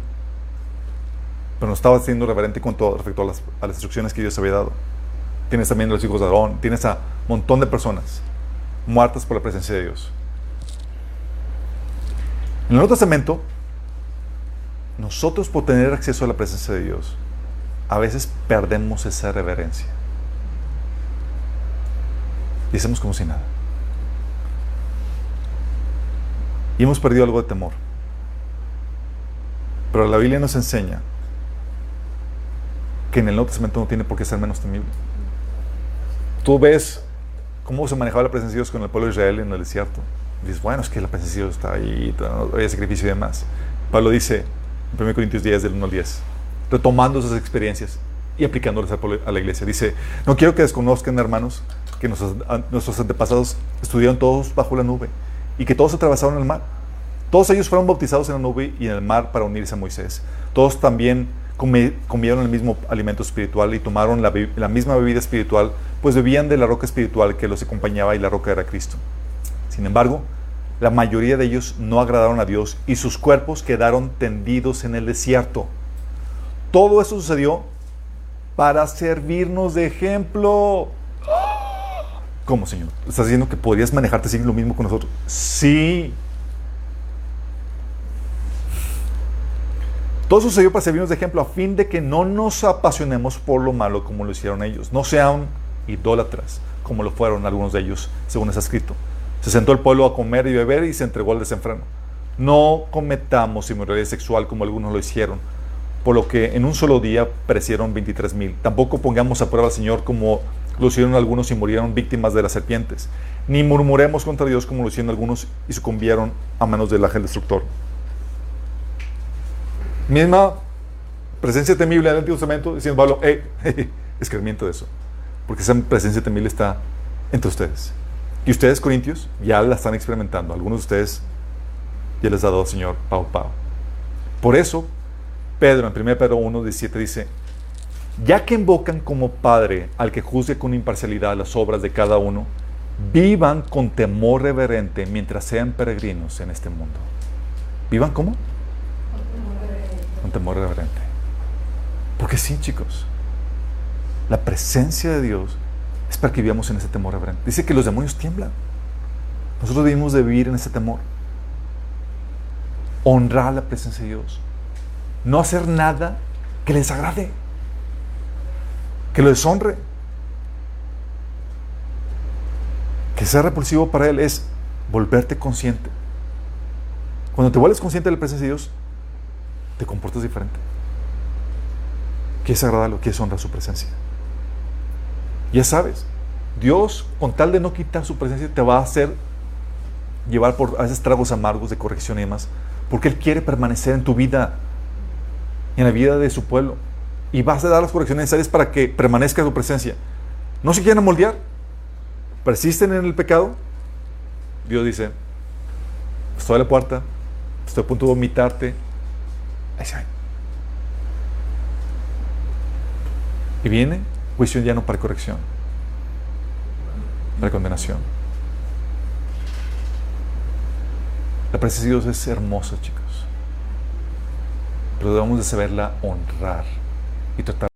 A: Pero no estaba siendo reverente con todo respecto a las, a las instrucciones que Dios había dado. Tienes también los hijos de Aarón, tienes a un montón de personas muertas por la presencia de Dios. En el Nuevo Testamento, nosotros por tener acceso a la presencia de Dios, a veces perdemos esa reverencia. Y hacemos como si nada. Y hemos perdido algo de temor. Pero la Biblia nos enseña que en el Nuevo Testamento no tiene por qué ser menos temible. Tú ves cómo se manejaba la presencia de Dios con el pueblo de Israel en el desierto. Dices, bueno, es que la presencia de Dios está ahí, hay sacrificio y demás. Pablo dice en 1 Corintios 10, del 1 al 10, retomando esas experiencias y aplicándolas a la iglesia. Dice, no quiero que desconozcan, hermanos, que nuestros antepasados estuvieron todos bajo la nube y que todos atravesaron el mar. Todos ellos fueron bautizados en la nube y en el mar para unirse a Moisés. Todos también comieron el mismo alimento espiritual y tomaron la, misma bebida espiritual, pues bebían de la roca espiritual que los acompañaba y la roca era Cristo. Sin embargo, la mayoría de ellos no agradaron a Dios y sus cuerpos quedaron tendidos en el desierto. Todo eso sucedió para servirnos de ejemplo. ¿Cómo, Señor? ¿Estás diciendo que podrías manejarte así lo mismo con nosotros? Sí. Todo sucedió para servirnos de ejemplo a fin de que no nos apasionemos por lo malo como lo hicieron ellos. No sean idólatras como lo fueron algunos de ellos, según está escrito. Se sentó el pueblo a comer y beber y se entregó al desenfreno. No cometamos inmoralidad sexual como algunos lo hicieron por lo que en un solo día perecieron 23 mil. Tampoco pongamos a prueba al Señor como lo hicieron algunos y murieron víctimas de las serpientes. Ni murmuremos contra Dios como lo hicieron algunos y sucumbieron a manos del ángel destructor. Misma presencia temible en el Antiguo Testamento, diciendo Pablo, hey, escarmiento de eso. Porque esa presencia temible está entre ustedes. Y ustedes, corintios, ya la están experimentando. Algunos de ustedes ya les ha dado Señor pau pau. Por eso, Pedro, en 1 Pedro 1, 17 dice, ya que invocan como Padre al que juzgue con imparcialidad las obras de cada uno, vivan con temor reverente mientras sean peregrinos en este mundo. ¿Vivan cómo? Temor reverente. Porque sí, chicos, la presencia de Dios es para que vivamos en ese temor reverente. Dice que los demonios tiemblan. Nosotros debemos de vivir en ese temor. Honrar la presencia de Dios no hacer nada que les agrade, que lo deshonre. Que sea repulsivo para Él es volverte consciente. Cuando te vuelves consciente de la presencia de Dios, te comportas diferente. Quieres agradarlo, quieres honrar su presencia. Ya sabes, Dios, con tal de no quitar su presencia, te va a hacer llevar por a veces tragos amargos de corrección y demás, porque Él quiere permanecer en tu vida en la vida de su pueblo. Y vas a dar las correcciones necesarias para que permanezca su presencia. No se quieren moldear, persisten en el pecado. Dios dice, estoy a la puerta, estoy a punto de vomitarte. Ahí se Y viene juicio ya no para corrección, para condenación. La presencia de Dios es hermosa, chicos pero debemos de saberla honrar y tratar